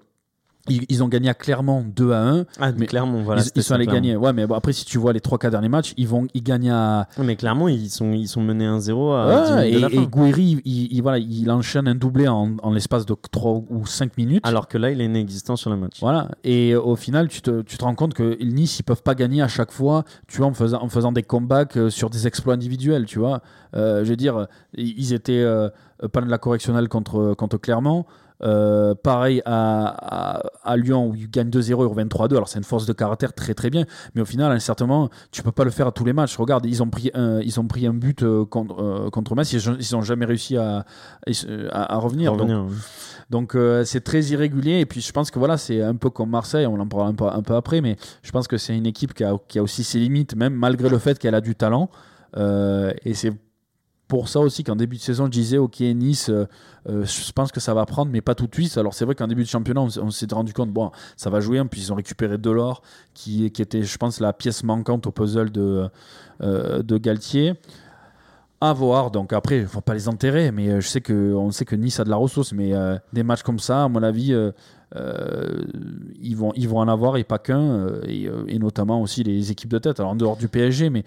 ils, ils ont gagné à clairement 2 à 1. Ah, Mais clairement, voilà. ils, sont allés clairement. gagner. Ouais, mais bon, après, si tu vois les 3-4 derniers matchs, ils, vont, ils gagnent à. Mais clairement, ils sont, ils sont menés 1-0 à Ouais, 10 minutes de la et, et Gouiri, il, il- voilà, il enchaîne un doublé en, en l'espace de 3 ou 5 minutes. Alors que là, il est inexistant sur le match. Voilà. Et au final, tu te, tu te rends compte que Nice, ils peuvent pas gagner à chaque fois, tu vois, en faisant, en faisant des comebacks euh, sur des exploits individuels, tu vois. Euh, je veux dire, ils étaient euh, pas de la correctionnelle contre, contre Clermont. Euh, pareil à, à, à Lyon où ils gagnent 2-0 et reviennent 3-2. Alors c'est une force de caractère très très bien, mais au final, à un certain moment, tu peux pas le faire à tous les matchs. Regarde, ils ont pris un, ils ont pris un but euh, contre, euh, contre Metz, ils, ils ont jamais réussi à, à, à revenir. Donc, euh, c'est très irrégulier et puis je pense que voilà c'est un peu comme Marseille, on en parlera un peu, un peu après, mais je pense que c'est une équipe qui a, qui a aussi ses limites, même malgré le fait qu'elle a du talent. Et c'est pour ça aussi qu'en début de saison je disais ok Nice, euh, je pense que ça va prendre, mais pas tout de suite. Alors c'est vrai qu'en début de championnat on, s'est rendu compte bon ça va jouer, puis ils ont récupéré Delors qui, qui était je pense la pièce manquante au puzzle de, euh, de Galtier. À voir. Donc après, il faut pas les enterrer, mais euh, je sais que on sait que Nice a de la ressource, mais des matchs comme ça, à mon avis, ils vont ils vont en avoir et pas qu'un, et, notamment aussi les équipes de tête. Alors en dehors du PSG, mais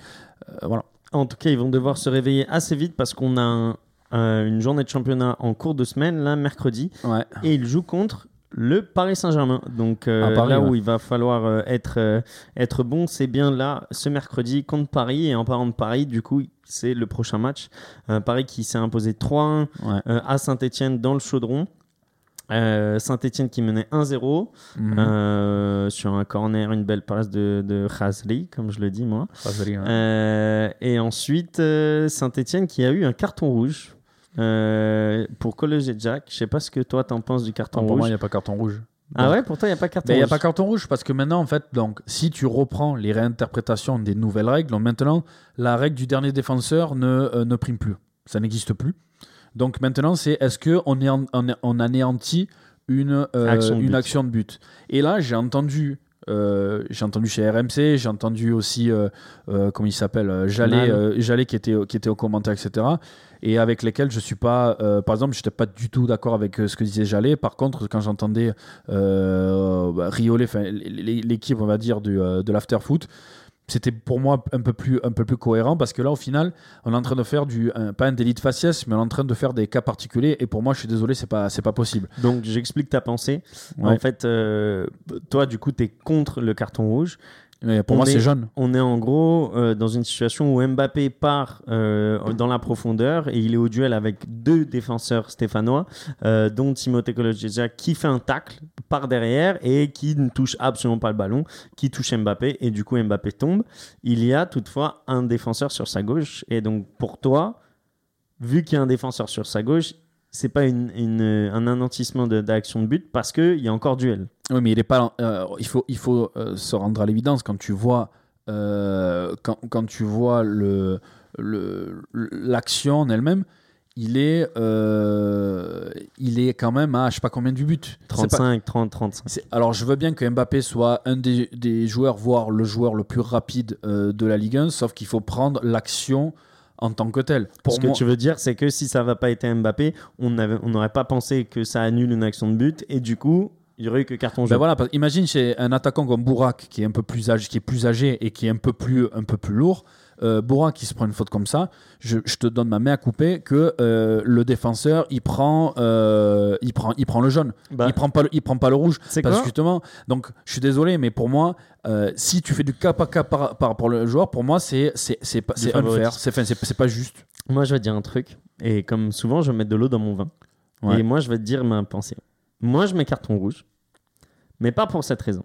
voilà. En tout cas, ils vont devoir se réveiller assez vite parce qu'on a un- euh, une journée de championnat en cours de semaine, là, mercredi, Ouais. et ils jouent contre le Paris Saint-Germain. Donc euh, Paris, là où il va falloir euh, être, euh, être bon, c'est bien là, ce mercredi, contre Paris. Et en parlant de Paris, du coup, c'est le prochain match. Paris qui s'est imposé 3-1 Ouais. euh, à Saint-Etienne dans le chaudron. Saint-Etienne qui menait 1-0 Mhm. sur un corner, une belle passe de, de comme je le dis moi. Ouais. Et ensuite, Saint-Etienne qui a eu un carton rouge euh, pour College et Jack. Je sais pas ce que toi t'en penses du carton Non, pour moi, rouge. il n'y a pas carton rouge. ah Donc, ouais, pourtant il n'y a pas carton Mais il n'y a rouge. pas carton rouge parce que maintenant, en fait, donc, si tu reprends les réinterprétations des nouvelles règles, donc maintenant, la règle du dernier défenseur ne, euh, ne prime plus. Ça n'existe plus. Donc maintenant, c'est est-ce qu'on est on, on anéantit une, euh, Action de une but. action de but? Et là, j'ai entendu. euh, j'ai entendu chez RMC, j'ai entendu aussi, euh, euh, comment il s'appelle, Jallet, Jallet qui, était, qui était au commentaire, etc. Et avec lesquels je suis pas, euh, par exemple, je n'étais pas du tout d'accord avec euh, ce que disait Jallet. Par contre, quand j'entendais euh, bah, Riolet, l'équipe, on va dire, du, euh, de l'after-foot, c'était pour moi un peu, plus, un peu plus cohérent parce que là, au final, on est en train de faire du, un- pas un délit de faciès, mais on est en train de faire des cas particuliers. Et pour moi, je suis désolé, c'est pas, c'est pas possible. Donc j'explique ta pensée. Ouais. En fait, euh, toi du coup tu es contre le carton rouge. Mais pour On moi, est- c'est jeune. On est en gros euh, dans une situation où Mbappé part euh, dans la profondeur et il est au duel avec deux défenseurs stéphanois, euh, dont Timothée Kolodziejczak qui fait un tacle par derrière et qui ne touche absolument pas le ballon, qui touche Mbappé et du coup Mbappé tombe. Il y a toutefois un défenseur sur sa gauche et donc pour toi, vu qu'il y a un défenseur sur sa gauche, c'est pas une, une- un anéantissement de- d'action de but parce qu'il y a encore duel. Oui, mais il est pas. euh, il faut, il faut euh, se rendre à l'évidence quand tu vois, euh, quand, quand tu vois le, l'action en elle-même. Il est, il est quand même à je sais pas combien du but. C'est pas- 35, 30, 35. c'est- alors je veux bien que Mbappé soit un des, des joueurs, voire le joueur le plus rapide de la Ligue 1, sauf qu'il faut prendre l'action en tant que telle. Pour Ce que moi, tu veux dire, c'est que si ça va pas été Mbappé, on n'avait- on n'aurait pas pensé que ça annule une action de but et du coup, il y aurait eu que carton Ben jaune. voilà, parce- imagine chez un attaquant comme Bourak qui est un peu plus âgé, qui est plus âgé et qui est un peu plus, un peu plus lourd. Euh, Bourak qui se prend une faute comme ça, je, je te donne ma main à couper que euh, le défenseur il prend, euh, il prend, il prend le jaune, Bah, il prend pas, le, il prend pas le rouge. c'est Parce quoi que justement, donc je suis désolé, mais pour moi, euh, si tu fais du cas par cas par, par rapport au joueur, pour moi c'est c'est c'est pas- c'est unfair, c'est c'est c'est pas juste. Moi, je vais te dire un truc. Et comme souvent, je vais mettre de l'eau dans mon vin. Ouais. Et moi, je vais te dire ma pensée. Moi, je mets carton rouge. Mais pas pour cette raison.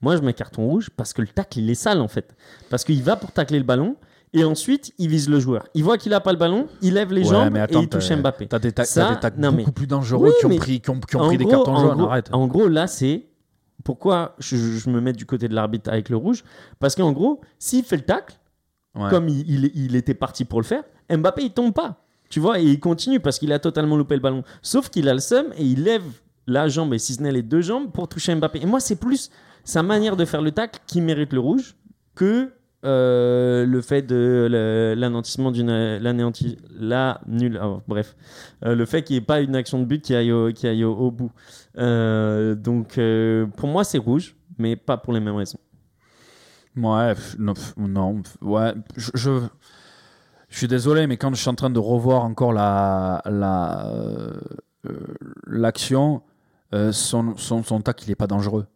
Moi, je mets carton rouge parce que le tacle, il est sale, en fait. Parce qu'il va pour tacler le ballon. Et ensuite, il vise le joueur. Il voit qu'il a pas le ballon. Il lève les Ouais, jambes attends, et il touche Mbappé. T'as des non, beaucoup plus dangereux Oui, qui ont pris, qui ont, qui ont En pris des cartons jaunes. gros- Arrête. En gros, là, c'est pourquoi je, je me mets du côté de l'arbitre avec le rouge. Parce qu'en gros, s'il fait le tacle, Ouais. comme il, il- il était parti pour le faire, Mbappé, il tombe pas. Tu vois, et il continue parce qu'il a totalement loupé le ballon. Sauf qu'il a le seum et il lève la jambe et si ce n'est les deux jambes pour toucher Mbappé. Et moi, c'est plus sa manière de faire le tacle qui mérite le rouge que euh, le fait de l'anéantissement d'une l'anéanti la nulle oh, bref Euh, le fait qu'il n'y ait pas une action de but qui aille au, qui aille au, bout Euh, donc pour moi c'est rouge mais pas pour les mêmes raisons Ouais, non, ouais, je, je, je suis désolé, mais quand je suis en train de revoir encore la la l'action, euh, son, son son tac, il est pas dangereux.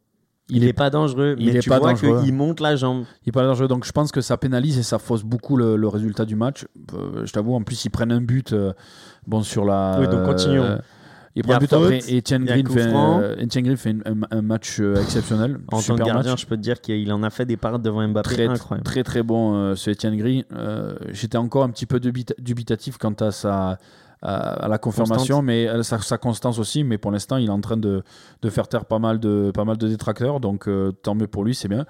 il n'est pas dangereux il mais est tu pas vois qu'il monte la jambe Il est pas dangereux, donc je pense que ça pénalise et ça fausse beaucoup le, le résultat du match. Euh, je t'avoue, en plus ils prennent un but, euh, bon sur la. Oui, donc continuons. euh, ils Il prennent un but faute, après et Etienne il Green fait, Etienne Green fait un, un match exceptionnel, en tant super que gardien match. je peux te dire qu'il en a fait des parades devant Mbappé très, incroyable très très bon ce Etienne. Euh, J'étais encore un petit peu dubita- dubitatif quant à sa à, à la confirmation, Constante. mais à sa, sa constance aussi. Mais pour l'instant, il est en train de, de faire taire pas mal de pas mal de détracteurs, donc euh, tant mieux pour lui, c'est bien.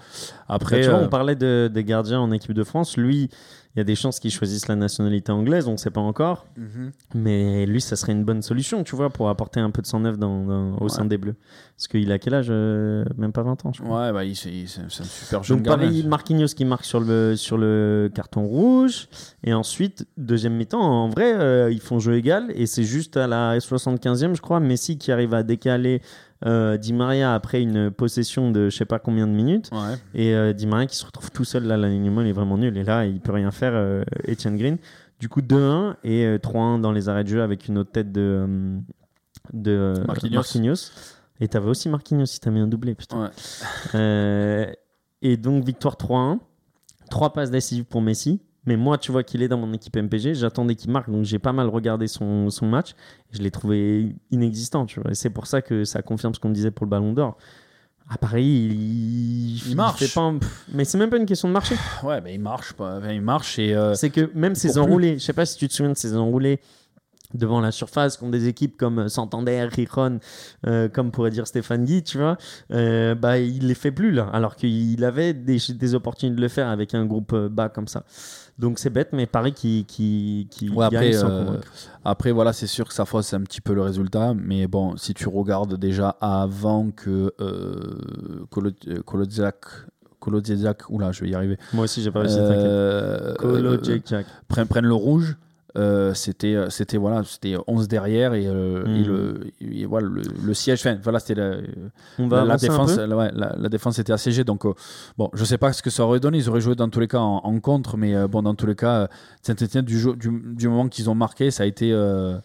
Après, Bah, tu vois, euh, on parlait de, des gardiens en équipe de France. Lui, il y a des chances qu'il choisisse la nationalité anglaise, on ne sait pas encore. mhm. Mais lui, ça serait une bonne solution, tu vois, pour apporter un peu de sang neuf dans, dans- au Ouais. sein des Bleus. Parce qu'il a quel âge euh, Même pas 20 ans, je crois. ouais, bah, c'est un super jeune Donc pareil, Marquinhos qui marque sur le, sur le carton rouge. Et ensuite, deuxième mi-temps, en vrai, euh, ils font jeu égal. Et c'est juste à la 75e, je crois, Messi qui arrive à décaler euh, Di Maria après une possession de je sais pas combien de minutes. Ouais. Et euh, Di Maria qui se retrouve tout seul là, l'alignement il est vraiment nul. Et là, il peut rien faire, euh, Etienne Green. Du coup, 2-1 et euh, 3-1 dans les arrêts de jeu avec une autre tête de, euh, de euh, Marquinhos. Et t'avais aussi Marquinhos si t'as mis un doublé, putain. Ouais. Euh, et donc, victoire 3-1. 3 passes décisives pour Messi. Mais moi, tu vois qu'il est dans mon équipe MPG. J'attendais qu'il marque, donc j'ai pas mal regardé son, son match. Je l'ai trouvé inexistant, tu vois. Et c'est pour ça que ça confirme ce qu'on disait pour le Ballon d'Or. À Paris, il, Il marche. fait pas mais c'est même pas une question de marcher. Ouais, bah, il marche, pas. Il marche et euh, C'est que même ces Pour plus. enroulés, je sais pas si tu te souviens de ces enroulés devant la surface contre des équipes comme Santander, Rijon, euh, comme pourrait dire Stéphane Guy, tu vois, euh, bah, il les fait plus là, alors qu'il avait des, des opportunités de le faire avec un groupe euh, bas comme ça. Donc c'est bête, mais Paris qui, qui, qui Ouais, gagne après, sans euh. Après, voilà, c'est sûr que ça fausse un petit peu le résultat, mais bon, si tu regardes déjà avant que euh, euh, Kolodziak, oula, je vais y arriver, Moi aussi, j'ai pas réussi, euh, euh, prennent, prennent le rouge. Euh, c'était c'était voilà c'était 11 derrière et, euh, et le et voilà le, le siège enfin voilà c'était la, défense la, ouais, la, la défense était assiégée donc euh, bon je sais pas ce que ça aurait donné ils auraient joué dans tous les cas en, en contre mais euh, bon dans tous les cas du, jeu- du, du moment qu'ils ont marqué ça a été euh,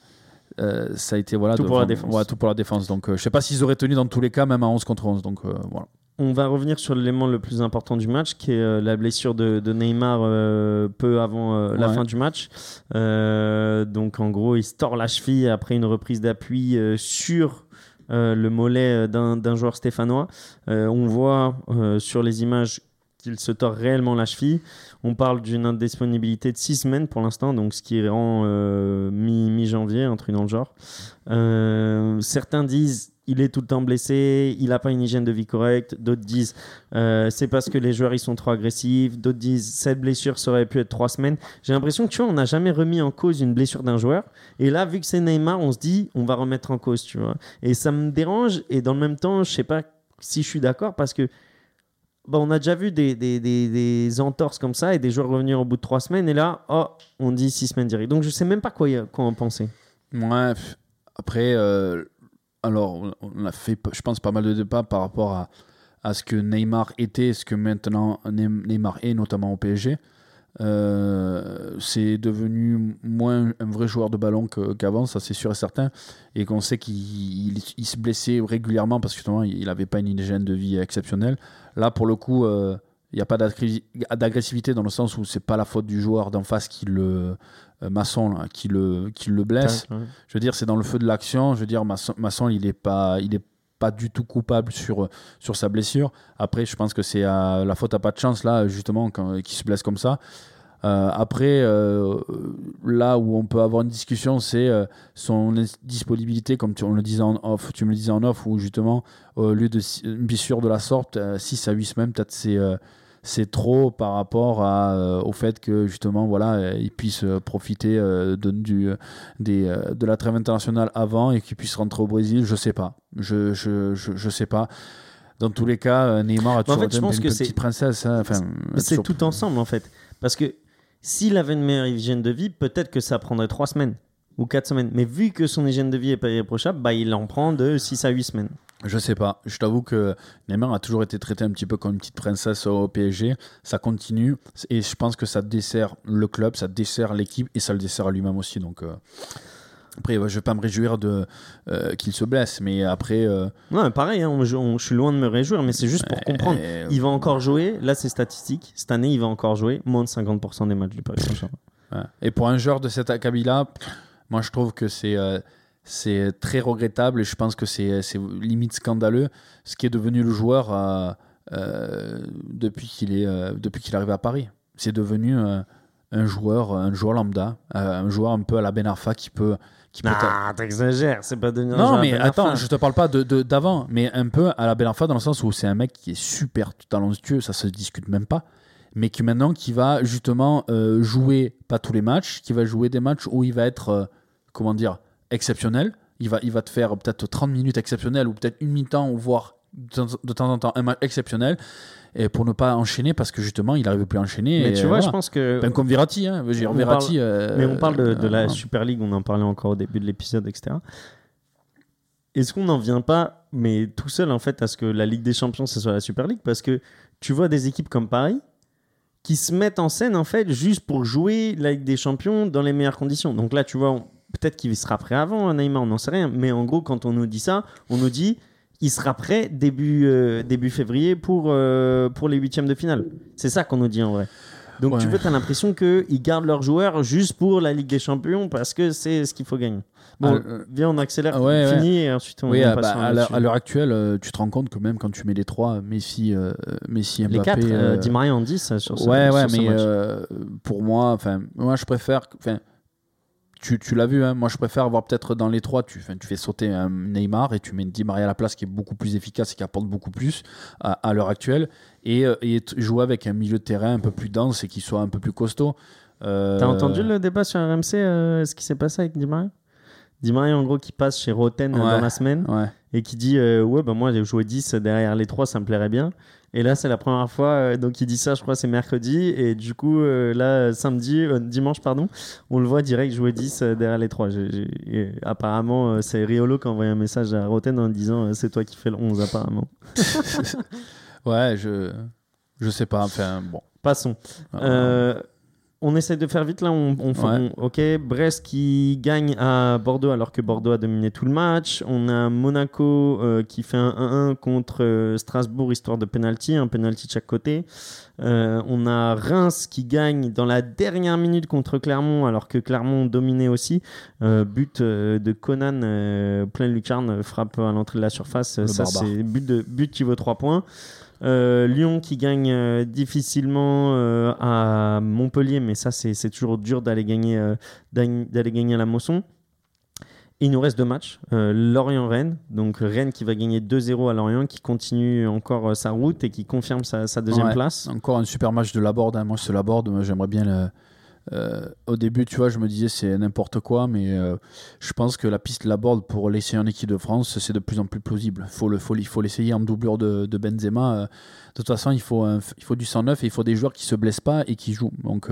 euh, ça a été voilà Tout de- pour la défense. ouais, tout pour la défense donc euh, je sais pas s'ils auraient tenu dans tous les cas même à 11 contre 11 donc euh, voilà On va revenir sur l'élément le plus important du match, qui est euh, la blessure de, de Neymar euh, peu avant euh, la Ouais. fin du match. Donc en gros, il se tord la cheville après une reprise d'appui sur le mollet d'un joueur stéphanois. On voit sur les images qu'il se tord réellement la cheville. On parle d'une indisponibilité de 6 semaines pour l'instant, donc ce qui rend mi- mi-janvier, un truc dans le genre. Certains disent il est tout le temps blessé, il n'a pas une hygiène de vie correcte. D'autres disent euh, c'est parce que les joueurs ils sont trop agressifs. D'autres disent cette blessure ça aurait pu être trois semaines. J'ai l'impression que tu vois, on n'a jamais remis en cause une blessure d'un joueur. Et là, vu que c'est Neymar, on se dit on va remettre en cause, tu vois. Et ça me dérange. Et dans le même temps, je sais pas si je suis d'accord parce que bah, on a déjà vu des, des, des, des entorses comme ça et des joueurs revenir au bout de trois semaines. Et là, oh, on dit six semaines direct. Donc je sais même pas quoi, quoi en penser. Pff, après, euh, alors, on- a fait, je pense, pas mal de débats par rapport à, à ce que Neymar était ce que maintenant Ne- Neymar est, notamment au PSG. Euh, c'est devenu moins un vrai joueur de ballon qu'avant, ça c'est sûr et certain. Et qu'on sait qu'il il- il se blessait régulièrement parce que justement, il n'avait pas une hygiène de vie exceptionnelle. Là, pour le coup, euh, il n'y a pas d'agressivité dans le sens où c'est pas la faute du joueur d'en face qui le. Euh, Masson, là, qui le, qui le blesse. Ouais. Je veux dire, c'est dans le feu de l'action. Je veux dire, Masson, Masson, il est pas, il est pas du tout coupable sur sur sa blessure. Après, je pense que c'est à- la faute à pas de chance là, justement, quand qu'il se blesse comme ça. Euh, après, euh, là où on peut avoir une discussion, c'est euh, son disponibilité, comme tu, on le disait en off, tu me le disais en off, où justement, au lieu de une blessure de la sorte, 6 à 8 semaines, peut-être c'est euh, c'est trop par rapport à, euh, au fait que justement voilà euh, ils puissent euh, profiter euh, de, du, des, euh, de la trêve internationale avant et qu'ils puissent rentrer au Brésil je sais pas je, je, je, je sais pas dans tous les cas Neymar a toujours fait, été je une, pense une que petite princesse hein, enfin, C'est toujours- tout ensemble en fait. Parce que s'il avait une meilleure hygiène de vie, peut-être que ça prendrait 3 semaines ou 4 semaines. Mais vu que son hygiène de vie est pas irréprochable, bah, il en prend de 6 à 8 semaines. Je sais pas. Je t'avoue que Neymar a toujours été traité un petit peu comme une petite princesse au PSG. Ça continue et je pense que ça dessert le club, ça dessert l'équipe et ça le dessert à lui-même aussi. Donc euh, après, ouais, je vais pas me réjouir de euh, qu'il se blesse, mais après. euh, Ouais, pareil, hein, on- je, on- je suis loin de me réjouir, mais c'est juste pour comprendre. Il va encore jouer, là c'est statistique, cette année il va encore jouer moins de 50% des matchs du Paris Saint-Germain. ouais. Et pour un joueur de cet acabit-là, moi je trouve que c'est euh, c'est très regrettable et je pense que c'est limite scandaleux ce qui est devenu le joueur euh, euh, depuis qu'il est euh, depuis qu'il est arrivé à Paris. C'est devenu euh, un joueur un joueur lambda, un joueur un peu à la Ben Arfa qui peut qui peut Ah, t'exagères, c'est pas devenir un non mais Ben attends, je te parle pas de de- d'avant, mais un peu à la Ben Arfa dans le sens où c'est un mec qui est super talentueux, ça se discute même pas, mais qui maintenant qui va justement euh, jouer pas tous les matchs, qui va jouer des matchs où il va être euh, comment dire exceptionnel. Il va il va te faire peut-être 30 minutes exceptionnelles ou peut-être une mi-temps ou voire de temps, en temps un match exceptionnel et pour ne pas enchaîner parce que justement il n'arrive plus à enchaîner. Mais et, tu vois, voilà. je pense que. Ben, comme Verratti, hein. Dire, On Verratti. parle- euh, Mais on parle de, de la Super League, on en parlait encore au début de l'épisode, etc. Est-ce qu'on n'en vient pas, mais tout seul en fait, à ce que la Ligue des Champions, ce soit la Super League? Parce que tu vois des équipes comme Paris qui se mettent en scène en fait juste pour jouer la Ligue des Champions dans les meilleures conditions. Donc là, tu vois, on- peut-être qu'il sera prêt avant, hein, Neymar, on n'en sait rien. Mais en gros, quand on nous dit ça, on nous dit il sera prêt début, euh, début février pour, euh, pour les huitièmes de finale. C'est ça qu'on nous dit en vrai. Donc tu Ouais. veux, tu as l'impression qu'ils gardent leurs joueurs juste pour la Ligue des Champions parce que c'est ce qu'il faut gagner. Bon, Ah, euh, viens, on accélère, ouais, ouais. fini et ensuite on, Oui, à, passe bah, à l'heure- actuelle, tu te rends compte que même quand tu mets les trois, Messi, Messi Mbappé. Les 4, euh, Di Maria en 10 sur ce, ouais, ouais, sur ce mais match. pour moi, moi je préfère. Tu, tu l'as vu, hein, moi je préfère avoir peut-être dans les trois, tu, fais sauter un Neymar et tu mets une Di Maria à la place qui est beaucoup plus efficace et qui apporte beaucoup plus à, à l'heure actuelle et, euh, et jouer avec un milieu de terrain un peu plus dense et qui soit un peu plus costaud. Euh, T'as entendu le débat sur RMC, euh, ce qui s'est passé avec Di Maria? Di Maria, en gros, qui passe chez Roten euh, Ouais. dans la semaine Ouais. et qui dit euh, Ouais, bah, moi, jouer 10 derrière les 3, ça me plairait bien. Et là, c'est la première fois. euh, donc, il dit ça, je crois, c'est mercredi. Et du coup, euh, là, samedi, euh, dimanche, pardon, on le voit direct jouer 10 euh, derrière les 3. J'ai- j'ai- et apparemment, c'est Riolo qui a envoyé un message à Roten en disant C'est toi qui fais le 11, apparemment. ouais, je, je sais pas. Enfin, bon. Passons. Euh, on essaie de faire vite là. On, on, fait- Ouais. on- ok, Brest qui gagne à Bordeaux alors que Bordeaux a dominé tout le match. On a Monaco euh, qui fait un 1-1 contre euh, Strasbourg histoire de penalty, un penalty de chaque côté. Euh, on a Reims qui gagne dans la dernière minute contre Clermont alors que Clermont dominait aussi. But de Conan plein lucarne, frappe à l'entrée de la surface. Le Ça barbare. c'est but de but qui vaut 3 points. Euh, Lyon qui gagne euh, difficilement euh, à Montpellier, mais ça c'est toujours dur d'aller gagner, d'aller gagner à la Mosson. Et il nous reste deux matchs. Lorient-Rennes, donc Rennes qui va gagner 2-0 à Lorient, qui continue encore sa route et qui confirme sa, sa deuxième Ouais. place. Encore un super match de Laborde. hein. Moi, c'est Laborde. J'aimerais bien le. Euh, au début, tu vois, je me disais c'est n'importe quoi, mais euh, je pense que la piste Laborde pour l'essayer en équipe de France, c'est de plus en plus plausible. Faut le, faut, il faut l'essayer en doublure de, Benzema. euh. De toute façon, il faut, il faut du 109 et il faut des joueurs qui se blessent pas et qui jouent. Donc,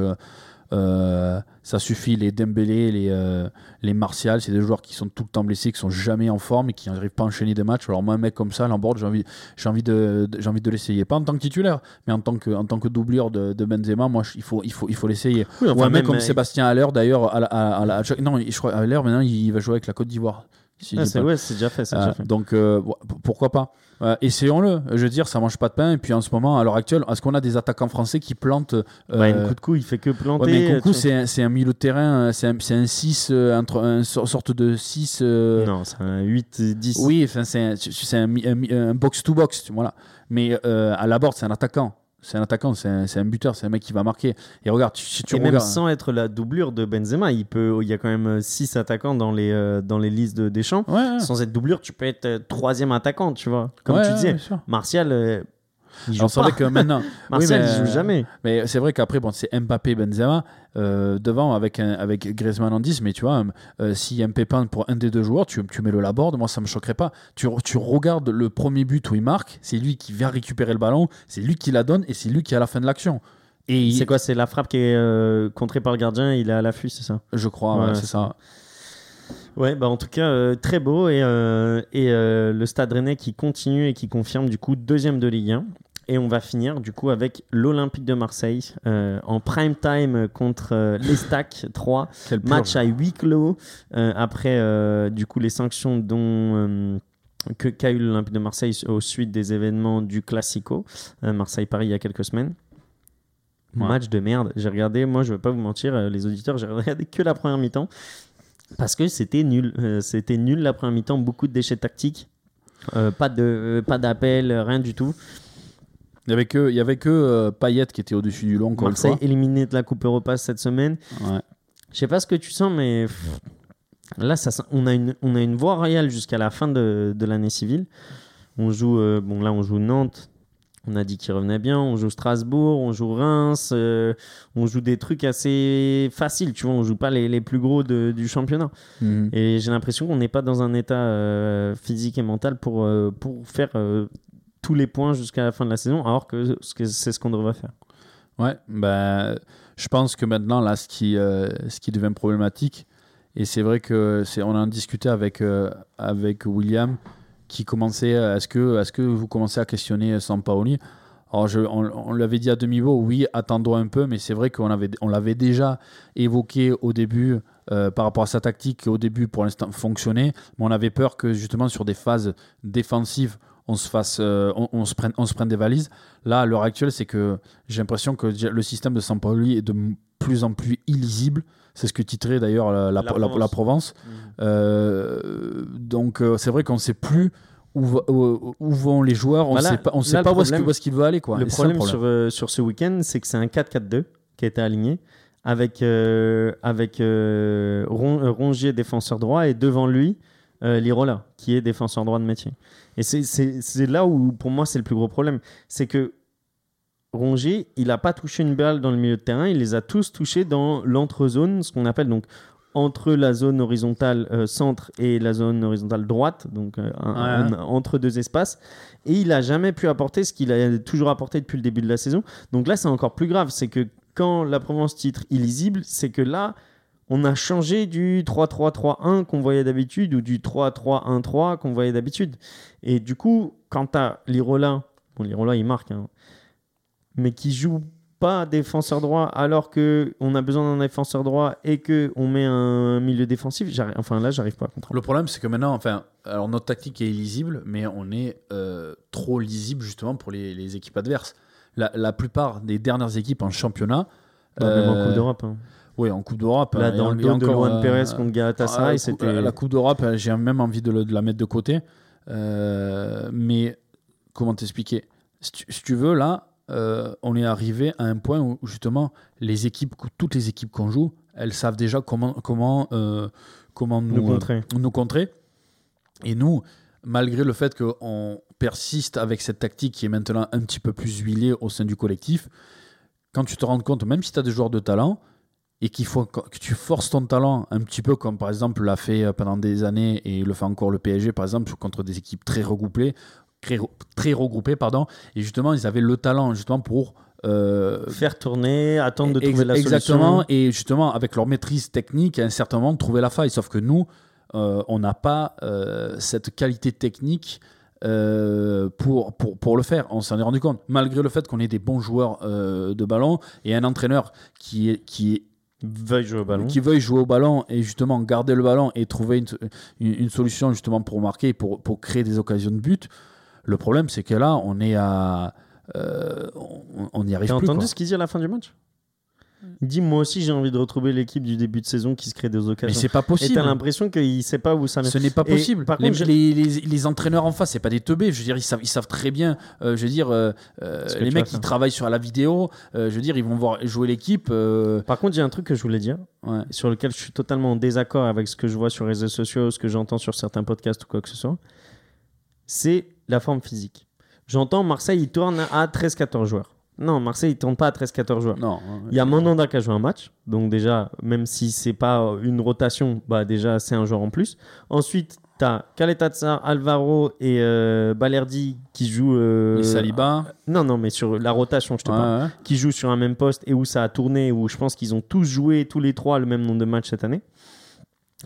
euh, ça suffit. Les Dembélé, les, euh, les Martial, c'est des joueurs qui sont tout le temps blessés, qui sont jamais en forme et qui n'arrivent pas à enchaîner des matchs. Alors moi, un mec comme ça, Laborde, j'ai envie, j'ai envie de, de- j'ai envie de l'essayer. Pas en tant que titulaire, mais en tant que, en tant que doublure de, de Benzema, moi, je- il faut, il faut, il faut l'essayer. Oui, Ou un mec comme euh, Sébastien Haller, d'ailleurs, à la- à- à la- à chaque- non, je crois Haller maintenant, il va jouer avec la Côte d'Ivoire. Si Ah, c'est ouais, déjà fait. euh, déjà fait. donc euh, pourquoi pas Euh, Essayons-le. Je veux dire, ça mange pas de pain. Et puis en ce moment, à l'heure actuelle, est-ce qu'on a des attaquants français qui plantent Bah, une coup de coup, il fait que planter. ouais, mais tu- c'est un, milieu de terrain, c'est un, c'est un 6, euh, entre un so- sorte de 6. euh, Non, c'est un 8-10. oui, enfin, c'est un, box-to-box. voilà. Mais à la borde, c'est un attaquant. C'est un attaquant, c'est un, c'est un buteur, c'est un mec qui va marquer. Et regarde, tu- si tu Et même sans être la doublure de Benzema, il, peut, il y a quand même 6 attaquants dans les, euh, dans les listes de Deschamps. Ouais, ouais. Sans être doublure, tu peux être euh, troisième attaquant, tu vois. Comme Ouais, tu disais. Martial, euh, Alors, c'est vrai que maintenant. Martial, oui, mais- il joue jamais. Mais c'est vrai qu'après, bon, c'est Mbappé, Benzema euh, devant avec, un- avec Griezmann en 10. Mais tu vois, euh, s'il y a un pépin pour un des deux joueurs, tu, tu mets le Laborde. Moi, ça me choquerait pas. Tu, tu regardes le premier but où il marque, c'est lui qui vient récupérer le ballon, c'est lui qui la donne et c'est lui qui est à la fin de l'action. Et il- C'est quoi C'est la frappe qui est euh, contrée par le gardien, il est à l'affût, c'est ça? Je crois, ouais, Ouais, c'est c'est ça. Ouais, bah en tout cas, euh, très beau. Et, euh, et euh, le Stade Rennais qui continue et qui confirme du coup deuxième de Ligue 1. Et on va finir du coup avec l'Olympique de Marseille en prime time contre euh, l'Estac 3. Quel purge. Match à huis clos après du coup les sanctions dont que qu'a eu l'Olympique de Marseille au suite des événements du Classico Marseille-Paris il y a quelques semaines. Ouais. Match de merde. J'ai regardé, moi je vais pas vous mentir, les auditeurs, j'ai regardé que la première mi-temps parce que c'était nul. Euh, c'était nul la première mi-temps, beaucoup de déchets tactiques, Euh, pas de euh, pas d'appel, rien du tout. Il y avait que, il y avait que euh, Payet qui était au-dessus du long, Marseille éliminé de la Coupe Europa cette semaine. Ouais. Je sais pas ce que tu sens, mais pff, là, ça, on, a une, on a une voie royale jusqu'à la fin de, de l'année civile. On joue, bon là, on joue Nantes. On a dit qu'il revenait bien. On joue Strasbourg, on joue Reims. euh, on joue des trucs assez faciles, tu vois. On joue pas les, les plus gros de- du championnat. Mhm. Et j'ai l'impression qu'on n'est pas dans un état euh, physique et mental pour, euh, pour faire tous les points jusqu'à la fin de la saison, alors que ce que c'est ce qu'on devrait faire. Ouais, ben, je pense que maintenant, là, ce qui, ce qui devient problématique, et c'est vrai que c'est, on en discutait avec, avec William, qui commençait, euh, est-ce que, est-ce que vous commencez à questionner Sampaoli? Alors, on, l'avait dit à demi-mot, oui, attendons un peu, mais c'est vrai qu'on avait, on l'avait déjà évoqué au début euh, par rapport à sa tactique qui, au début, pour l'instant, fonctionnait, mais on avait peur que justement sur des phases défensives, on se fasse, euh, on, se prenne, on se prenne des valises. Là, à l'heure actuelle, c'est que j'ai l'impression que le système de Sampaoli est de plus en plus illisible. C'est ce que titrait d'ailleurs la, la- La la- Provence. Provence. Euh, donc, euh, c'est vrai qu'on ne sait plus où, va- où- où vont les joueurs. On ne sait pas, on là, sait le pas où est-ce problème- qu'il où est-ce qu'il veut aller. Quoi. Le problème, sur, euh, sur ce week-end, c'est que c'est un 4-4-2 qui a été aligné avec, euh, avec Ron- Rongier, défenseur droit, et devant lui, Lirola, qui est défenseur droit de métier. Et c'est là où, pour moi, c'est le plus gros problème. C'est que Rongier, il n'a pas touché une balle dans le milieu de terrain, il les a tous touchés dans l'entre-zone, ce qu'on appelle donc entre la zone horizontale euh, centre et la zone horizontale droite, donc euh, un- Ouais. un- entre deux espaces. Et il n'a jamais pu apporter ce qu'il a toujours apporté depuis le début de la saison. Donc là, c'est encore plus grave. C'est que quand la Provence titre illisible, c'est que là, on a changé du 3-3-3-1 qu'on voyait d'habitude ou du 3-3-1-3 qu'on voyait d'habitude. Et du coup, quand tu as Lirola, bon, Lirola, il marque, hein, mais qui joue pas défenseur droit alors que on a besoin d'un défenseur droit et que on met un milieu défensif, enfin là, j'arrive pas à comprendre. Le problème, c'est que maintenant, enfin, alors notre tactique est illisible, mais on est euh, trop lisible justement pour les, les équipes adverses. La, la plupart des dernières équipes en championnat. Bah, même en euh, Coupe d'Europe. hein. Oui, en Coupe d'Europe. Là, hein, dans et le dos de Luan euh, Perez contre ah, Galatasaray, la, cou- c'était. la Coupe d'Europe, euh, j'ai même envie de, le- de la mettre de côté. Euh, mais comment t'expliquer? Si tu, si tu veux, là, euh, on est arrivé à un point où justement les équipes, toutes les équipes qu'on joue, elles savent déjà comment, comment, euh, comment nous, Nous contrer. euh, nous contrer. Et nous, malgré le fait qu'on persiste avec cette tactique qui est maintenant un petit peu plus huilée au sein du collectif, quand tu te rends compte, même si tu as des joueurs de talent, et qu'il faut que tu forces ton talent un petit peu comme par exemple l'a fait pendant des années et le fait encore le PSG par exemple contre des équipes très regroupées très, très regroupées pardon et justement ils avaient le talent justement pour euh, Faire tourner, attendre de trouver la exactement solution. et justement avec leur maîtrise technique à un certain moment trouver la faille sauf que nous euh, on n'a pas euh, cette qualité technique pour, pour, pour le faire on s'en est rendu compte malgré le fait qu'on ait des bons joueurs de ballon et un entraîneur qui est, qui est Veuille jouer au ballon. qui veuille jouer au ballon et justement garder le ballon et trouver une, une, une solution justement pour marquer, pour, pour créer des occasions de but. Le problème, c'est que là, on est à. euh, on- n'y arrive T'as plus. entendu quoi. ce qu'il dit à la fin du match Il dit Moi aussi, j'ai envie de retrouver l'équipe du début de saison qui se crée des Mais occasions. c'est pas Et possible. t'as l'impression qu'il sait pas où ça Ce n'est pas Et possible. par les, contre, les, les- les entraîneurs en face, c'est pas des teubés. Je veux dire, ils savent, ils savent très bien. euh, je veux dire, euh, les mecs qui travaillent sur la vidéo, euh, je veux dire, ils vont voir jouer l'équipe. euh, Par contre, il y a un truc que je voulais dire, ouais. sur lequel je suis totalement en désaccord avec ce que je vois sur les réseaux sociaux, ce que j'entends sur certains podcasts ou quoi que ce soit. C'est la forme physique. J'entends Marseille, il tourne à 13-14 joueurs. Non, Marseille, il tourne pas à 13-14 joueurs. Non. Il y a Mandanda qui a joué un match. Donc déjà, même si c'est pas une rotation, bah déjà, c'est un joueur en plus. Ensuite, tu as Alvaro et euh, Balerdi qui jouent... euh, Et Saliba. Non, non, mais sur la rotation, je te Ouais, parle. ouais. Qui jouent sur un même poste et où ça a tourné, où je pense qu'ils ont tous joué, tous les trois, le même nombre de matchs cette année.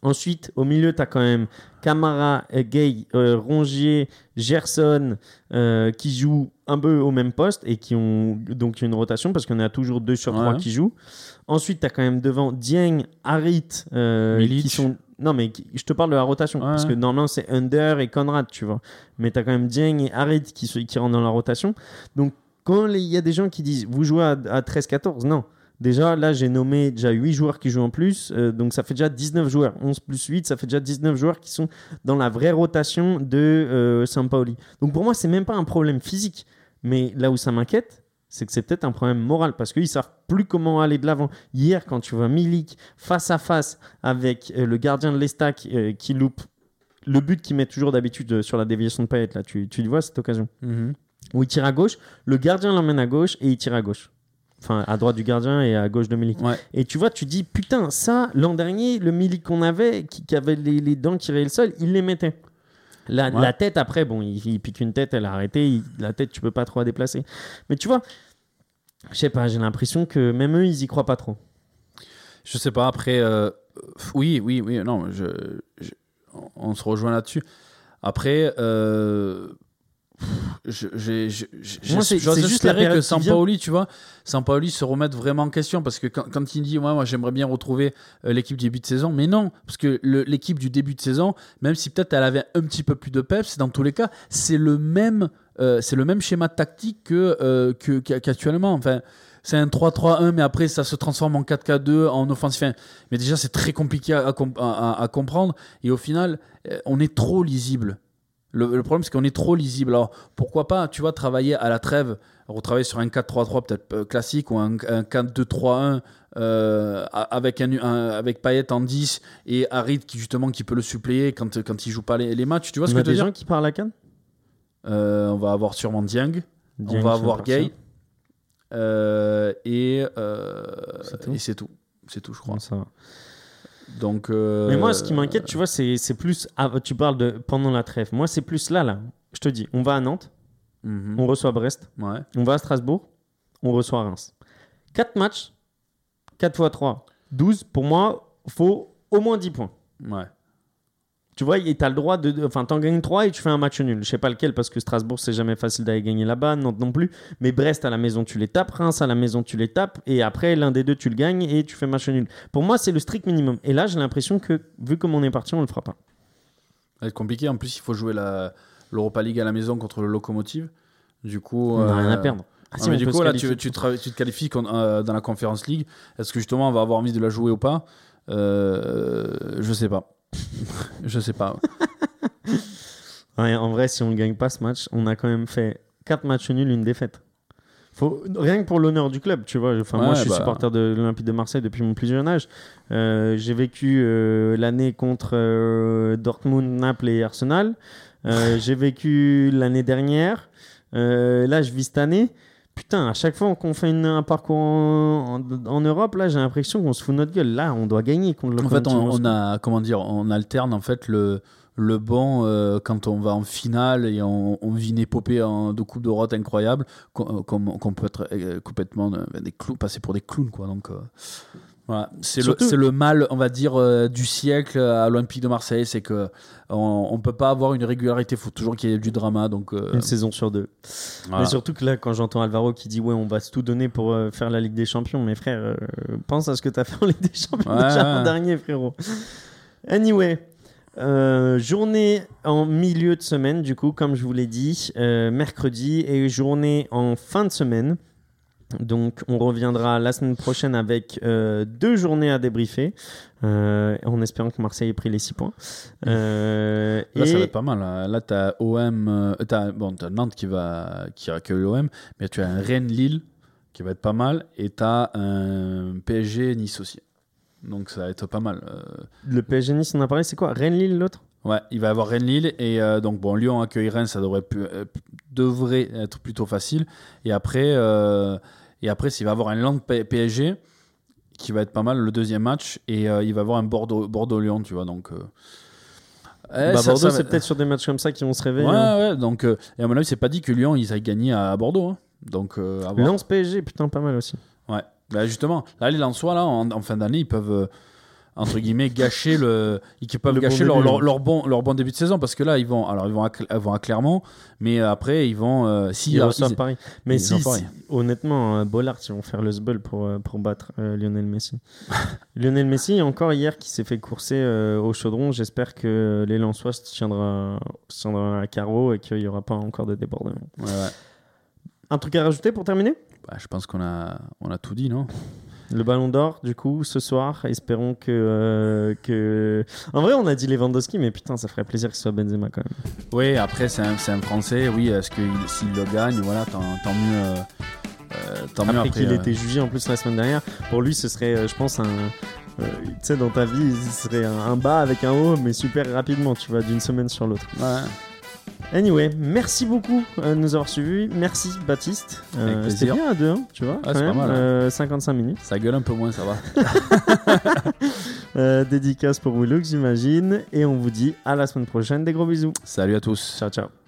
Ensuite, au milieu, tu as quand même Camara, euh, Gay, euh, Rongier, Gerson, euh, qui jouent un peu au même poste et qui ont donc une rotation parce qu'on a toujours deux sur trois Ouais. qui jouent. Ensuite, tu as quand même devant Dieng, Harit, euh, qui sont. Non, mais qui- je te parle de la rotation Ouais, parce que normalement, c'est Under et Conrad, tu vois. Mais tu as quand même Dieng et Harit qui, rentrent dans la rotation. Donc, quand il y a des gens qui disent vous jouez à, à 13-14, non. Déjà, là, j'ai nommé déjà 8 joueurs qui jouent en plus. euh, donc, ça fait déjà 19 joueurs. 11 plus 8, ça fait déjà 19 joueurs qui sont dans la vraie rotation de euh, Sampaoli. Donc, pour moi, c'est même pas un problème physique. Mais là où ça m'inquiète, c'est que c'est peut-être un problème moral parce qu'ils savent plus comment aller de l'avant. Hier, quand tu vois Milik face à face avec euh, le gardien de l'Estac euh, qui loupe le but qu'il met toujours d'habitude sur la déviation de Payet, là, tu, tu le vois cette occasion Mhm. où il tire à gauche, le gardien l'emmène à gauche et il tire à gauche. Enfin, à droite du gardien et à gauche de Milik. Ouais. Et tu vois, tu dis, putain, ça, l'an dernier, le Milik qu'on avait, qui, qui avait les, les dents qui rayaient le sol, il les mettait. La, Ouais. la tête, après, bon, il, il pique une tête, elle a arrêté. il- la tête, tu peux pas trop la déplacer. Mais tu vois, je sais pas, j'ai l'impression que même eux, ils y croient pas trop. Je sais pas, après, euh, oui, oui, oui, non, je, je- on se rejoint là-dessus. Après, euh, je- j'ai- je- je- Moi, c'est- juste la que. Sampaoli, tu vois, Sampaoli se remette vraiment en question parce que quand, quand il dit, ouais, moi j'aimerais bien retrouver euh, l'équipe du début de saison, mais non, parce que l'équipe du début de saison, même si peut-être elle avait un petit peu plus de peps, dans tous les cas, c'est le même, euh, c'est le même schéma tactique que, euh, qu'actuellement. Enfin, c'est un 3-3-1, mais après ça se transforme en 4-4-2, en offensive. Enfin, mais déjà, c'est très compliqué à, à comp- à- à- à comprendre. Et au final, euh, on est trop lisible. Le, le problème, c'est qu'on est trop lisible. Alors, pourquoi pas, tu vois, travailler à la trêve, retravailler sur un 4-3-3 peut-être euh, classique ou un, un 4-2-3-1 euh, avec, un, un- avec Payet en 10 et Harit qui, justement, qui peut le suppléer quand, quand il joue pas les, les matchs. Tu vois ce Il y que a je veux des dire gens qui parlent à Cannes? Euh, On va avoir sûrement Dieng, on va avoir Gay. euh, et euh, C'est tout et c'est tout. C'est tout, je crois. ça va. Donc, euh, Mais moi, ce qui m'inquiète, tu vois, c'est c'est plus. ah, tu parles de pendant la trêve. Moi, c'est plus là, là. Je te dis, on va à Nantes, mhm, on reçoit Brest, ouais. on va à Strasbourg, on reçoit Reims. 4 matchs, 4 x 3, 12. Pour moi, faut au moins 10 points. Ouais. Tu vois, t'as le droit de. Enfin, t'en gagnes 3 et tu fais un match nul. Je sais pas lequel parce que Strasbourg, c'est jamais facile d'aller gagner là-bas, Nantes non plus. Mais Brest, à la maison, tu les tapes. Reims, à la maison, tu les tapes. Et après, l'un des deux, tu le gagnes et tu fais match nul. Pour moi, c'est le strict minimum. Et là, j'ai l'impression que, vu comme on est parti, on le fera pas. Ça va être compliqué. En plus, il faut jouer la- l'Europa League à la maison contre le Locomotive. Du coup, On n'a euh, rien à perdre. Ah, non, si, mais on du coup, là, tu, tu, te, tu te qualifies euh, dans la Conference League. Est-ce que justement, on va avoir envie de la jouer ou pas? Euh, Je sais pas. je sais pas. Ouais, en vrai, si on ne gagne pas ce match, on a quand même fait 4 matchs nuls, une défaite. Faut, rien que pour l'honneur du club, tu vois. Enfin, moi, je suis bah. supporter de l'Olympique de Marseille depuis mon plus jeune âge. Euh, J'ai vécu euh, l'année contre euh, Dortmund, Naples et Arsenal. J'ai vécu l'année dernière. Là, je vis cette année. Putain, à chaque fois qu'on fait une- un parcours en, en- en Europe, là, j'ai l'impression qu'on se fout de notre gueule. Là, on doit gagner contre le En fait, on, a, comment dire, on alterne en fait le, le bon euh, quand on va en finale et on, on vit une épopée en- de Coupe d'Europe incroyable, qu'on qu'on peut être euh, complètement euh, des clowns, passer pour des clowns, quoi. Donc, euh, voilà. C'est le, mal, on va dire, euh, du siècle à l'Olympique de Marseille, c'est que on, on peut pas avoir une régularité, il faut toujours qu'il y ait du drama. Donc, euh, Une saison sur deux. voilà. Mais surtout que là, quand j'entends Alvaro qui dit ouais, on va se tout donner pour euh, faire la Ligue des Champions, mes frères, euh, pense à ce que tu as fait en Ligue des Champions Ouais, déjà l'an ouais. dernier, frérot. Anyway, euh, journée en milieu de semaine, du coup, comme je vous l'ai dit, euh, mercredi et journée en fin de semaine. Donc, on reviendra la semaine prochaine avec euh, deux journées à débriefer, euh, en espérant que Marseille ait pris les 6 points. Euh, Là, et- ça va être pas mal. hein. Là, tu as OM, t'as- bon, Nantes qui, va, qui accueille l'OM, mais tu as un Rennes-Lille qui va être pas mal, et tu as un PSG-Nice aussi. Donc ça va être pas mal. Le PSG Nice, on a parlé, c'est quoi? Rennes-Lille l'autre? Ouais, il va y avoir Rennes-Lille et euh, donc bon, Lyon accueille Rennes, ça devrait, pu- euh, devrait être plutôt facile. Et après, euh, et après, s'il va y avoir un Land PSG qui va être pas mal le deuxième match et euh, il va y avoir un Bordeaux Bordeaux-Lyon, tu vois. Donc, eh, Bah, ça- Bordeaux, c'est peut-être sur des matchs comme ça qui vont se réveiller. Ouais, hein. ouais. Donc, et à mon avis, c'est pas dit que Lyon ils aillent gagner à Bordeaux. hein. Donc. Lens PSG, putain, pas mal aussi. Ouais. Bah, justement, là, les Lensois, là, en, en fin d'année, ils peuvent, entre guillemets, gâcher le. Ils peuvent Le bon gâcher leur, leur, bon, leur bon début de saison parce que là, ils vont, alors, ils vont, à, ils vont à Clermont, mais après, ils vont. euh, si, Ils alors, reçoivent ils- Paris. Mais si, si- honnêtement, euh, Bollard, ils vont faire le sbul pour, euh, pour battre euh, Lionel Messi. Lionel Messi, encore hier, qui s'est fait courser euh, au chaudron. J'espère que les Lensois se tiendra, se tiendra à carreau et qu'il n'y aura pas encore de débordement. Ouais, ouais. Un truc à rajouter pour terminer? Bah, je pense qu'on a, on a tout dit, non? Le ballon d'or, du coup, ce soir. Espérons que, euh, que. En vrai, on a dit Lewandowski, mais putain, ça ferait plaisir que ce soit Benzema quand même. Oui, après, c'est un, Français. Oui, est-ce que il- s'il le gagne, voilà, tant, tant mieux. euh, euh, tant Après, après. qu'il euh, été jugé en plus la semaine dernière, pour lui, ce serait, euh, je pense, un. euh, tu sais, dans ta vie, ce serait un, un bas avec un haut, mais super rapidement, tu vois, d'une semaine sur l'autre. ouais. Anyway, merci beaucoup euh, de nous avoir suivis. Merci, Baptiste. Euh, C'était bien à deux, hein, tu vois. Ah, quand pas mal, hein. Euh, 55 minutes. Ça gueule un peu moins, ça va. Euh, dédicace pour Willux, j'imagine. Et on vous dit à la semaine prochaine. Des gros bisous. Salut à tous. Ciao, ciao.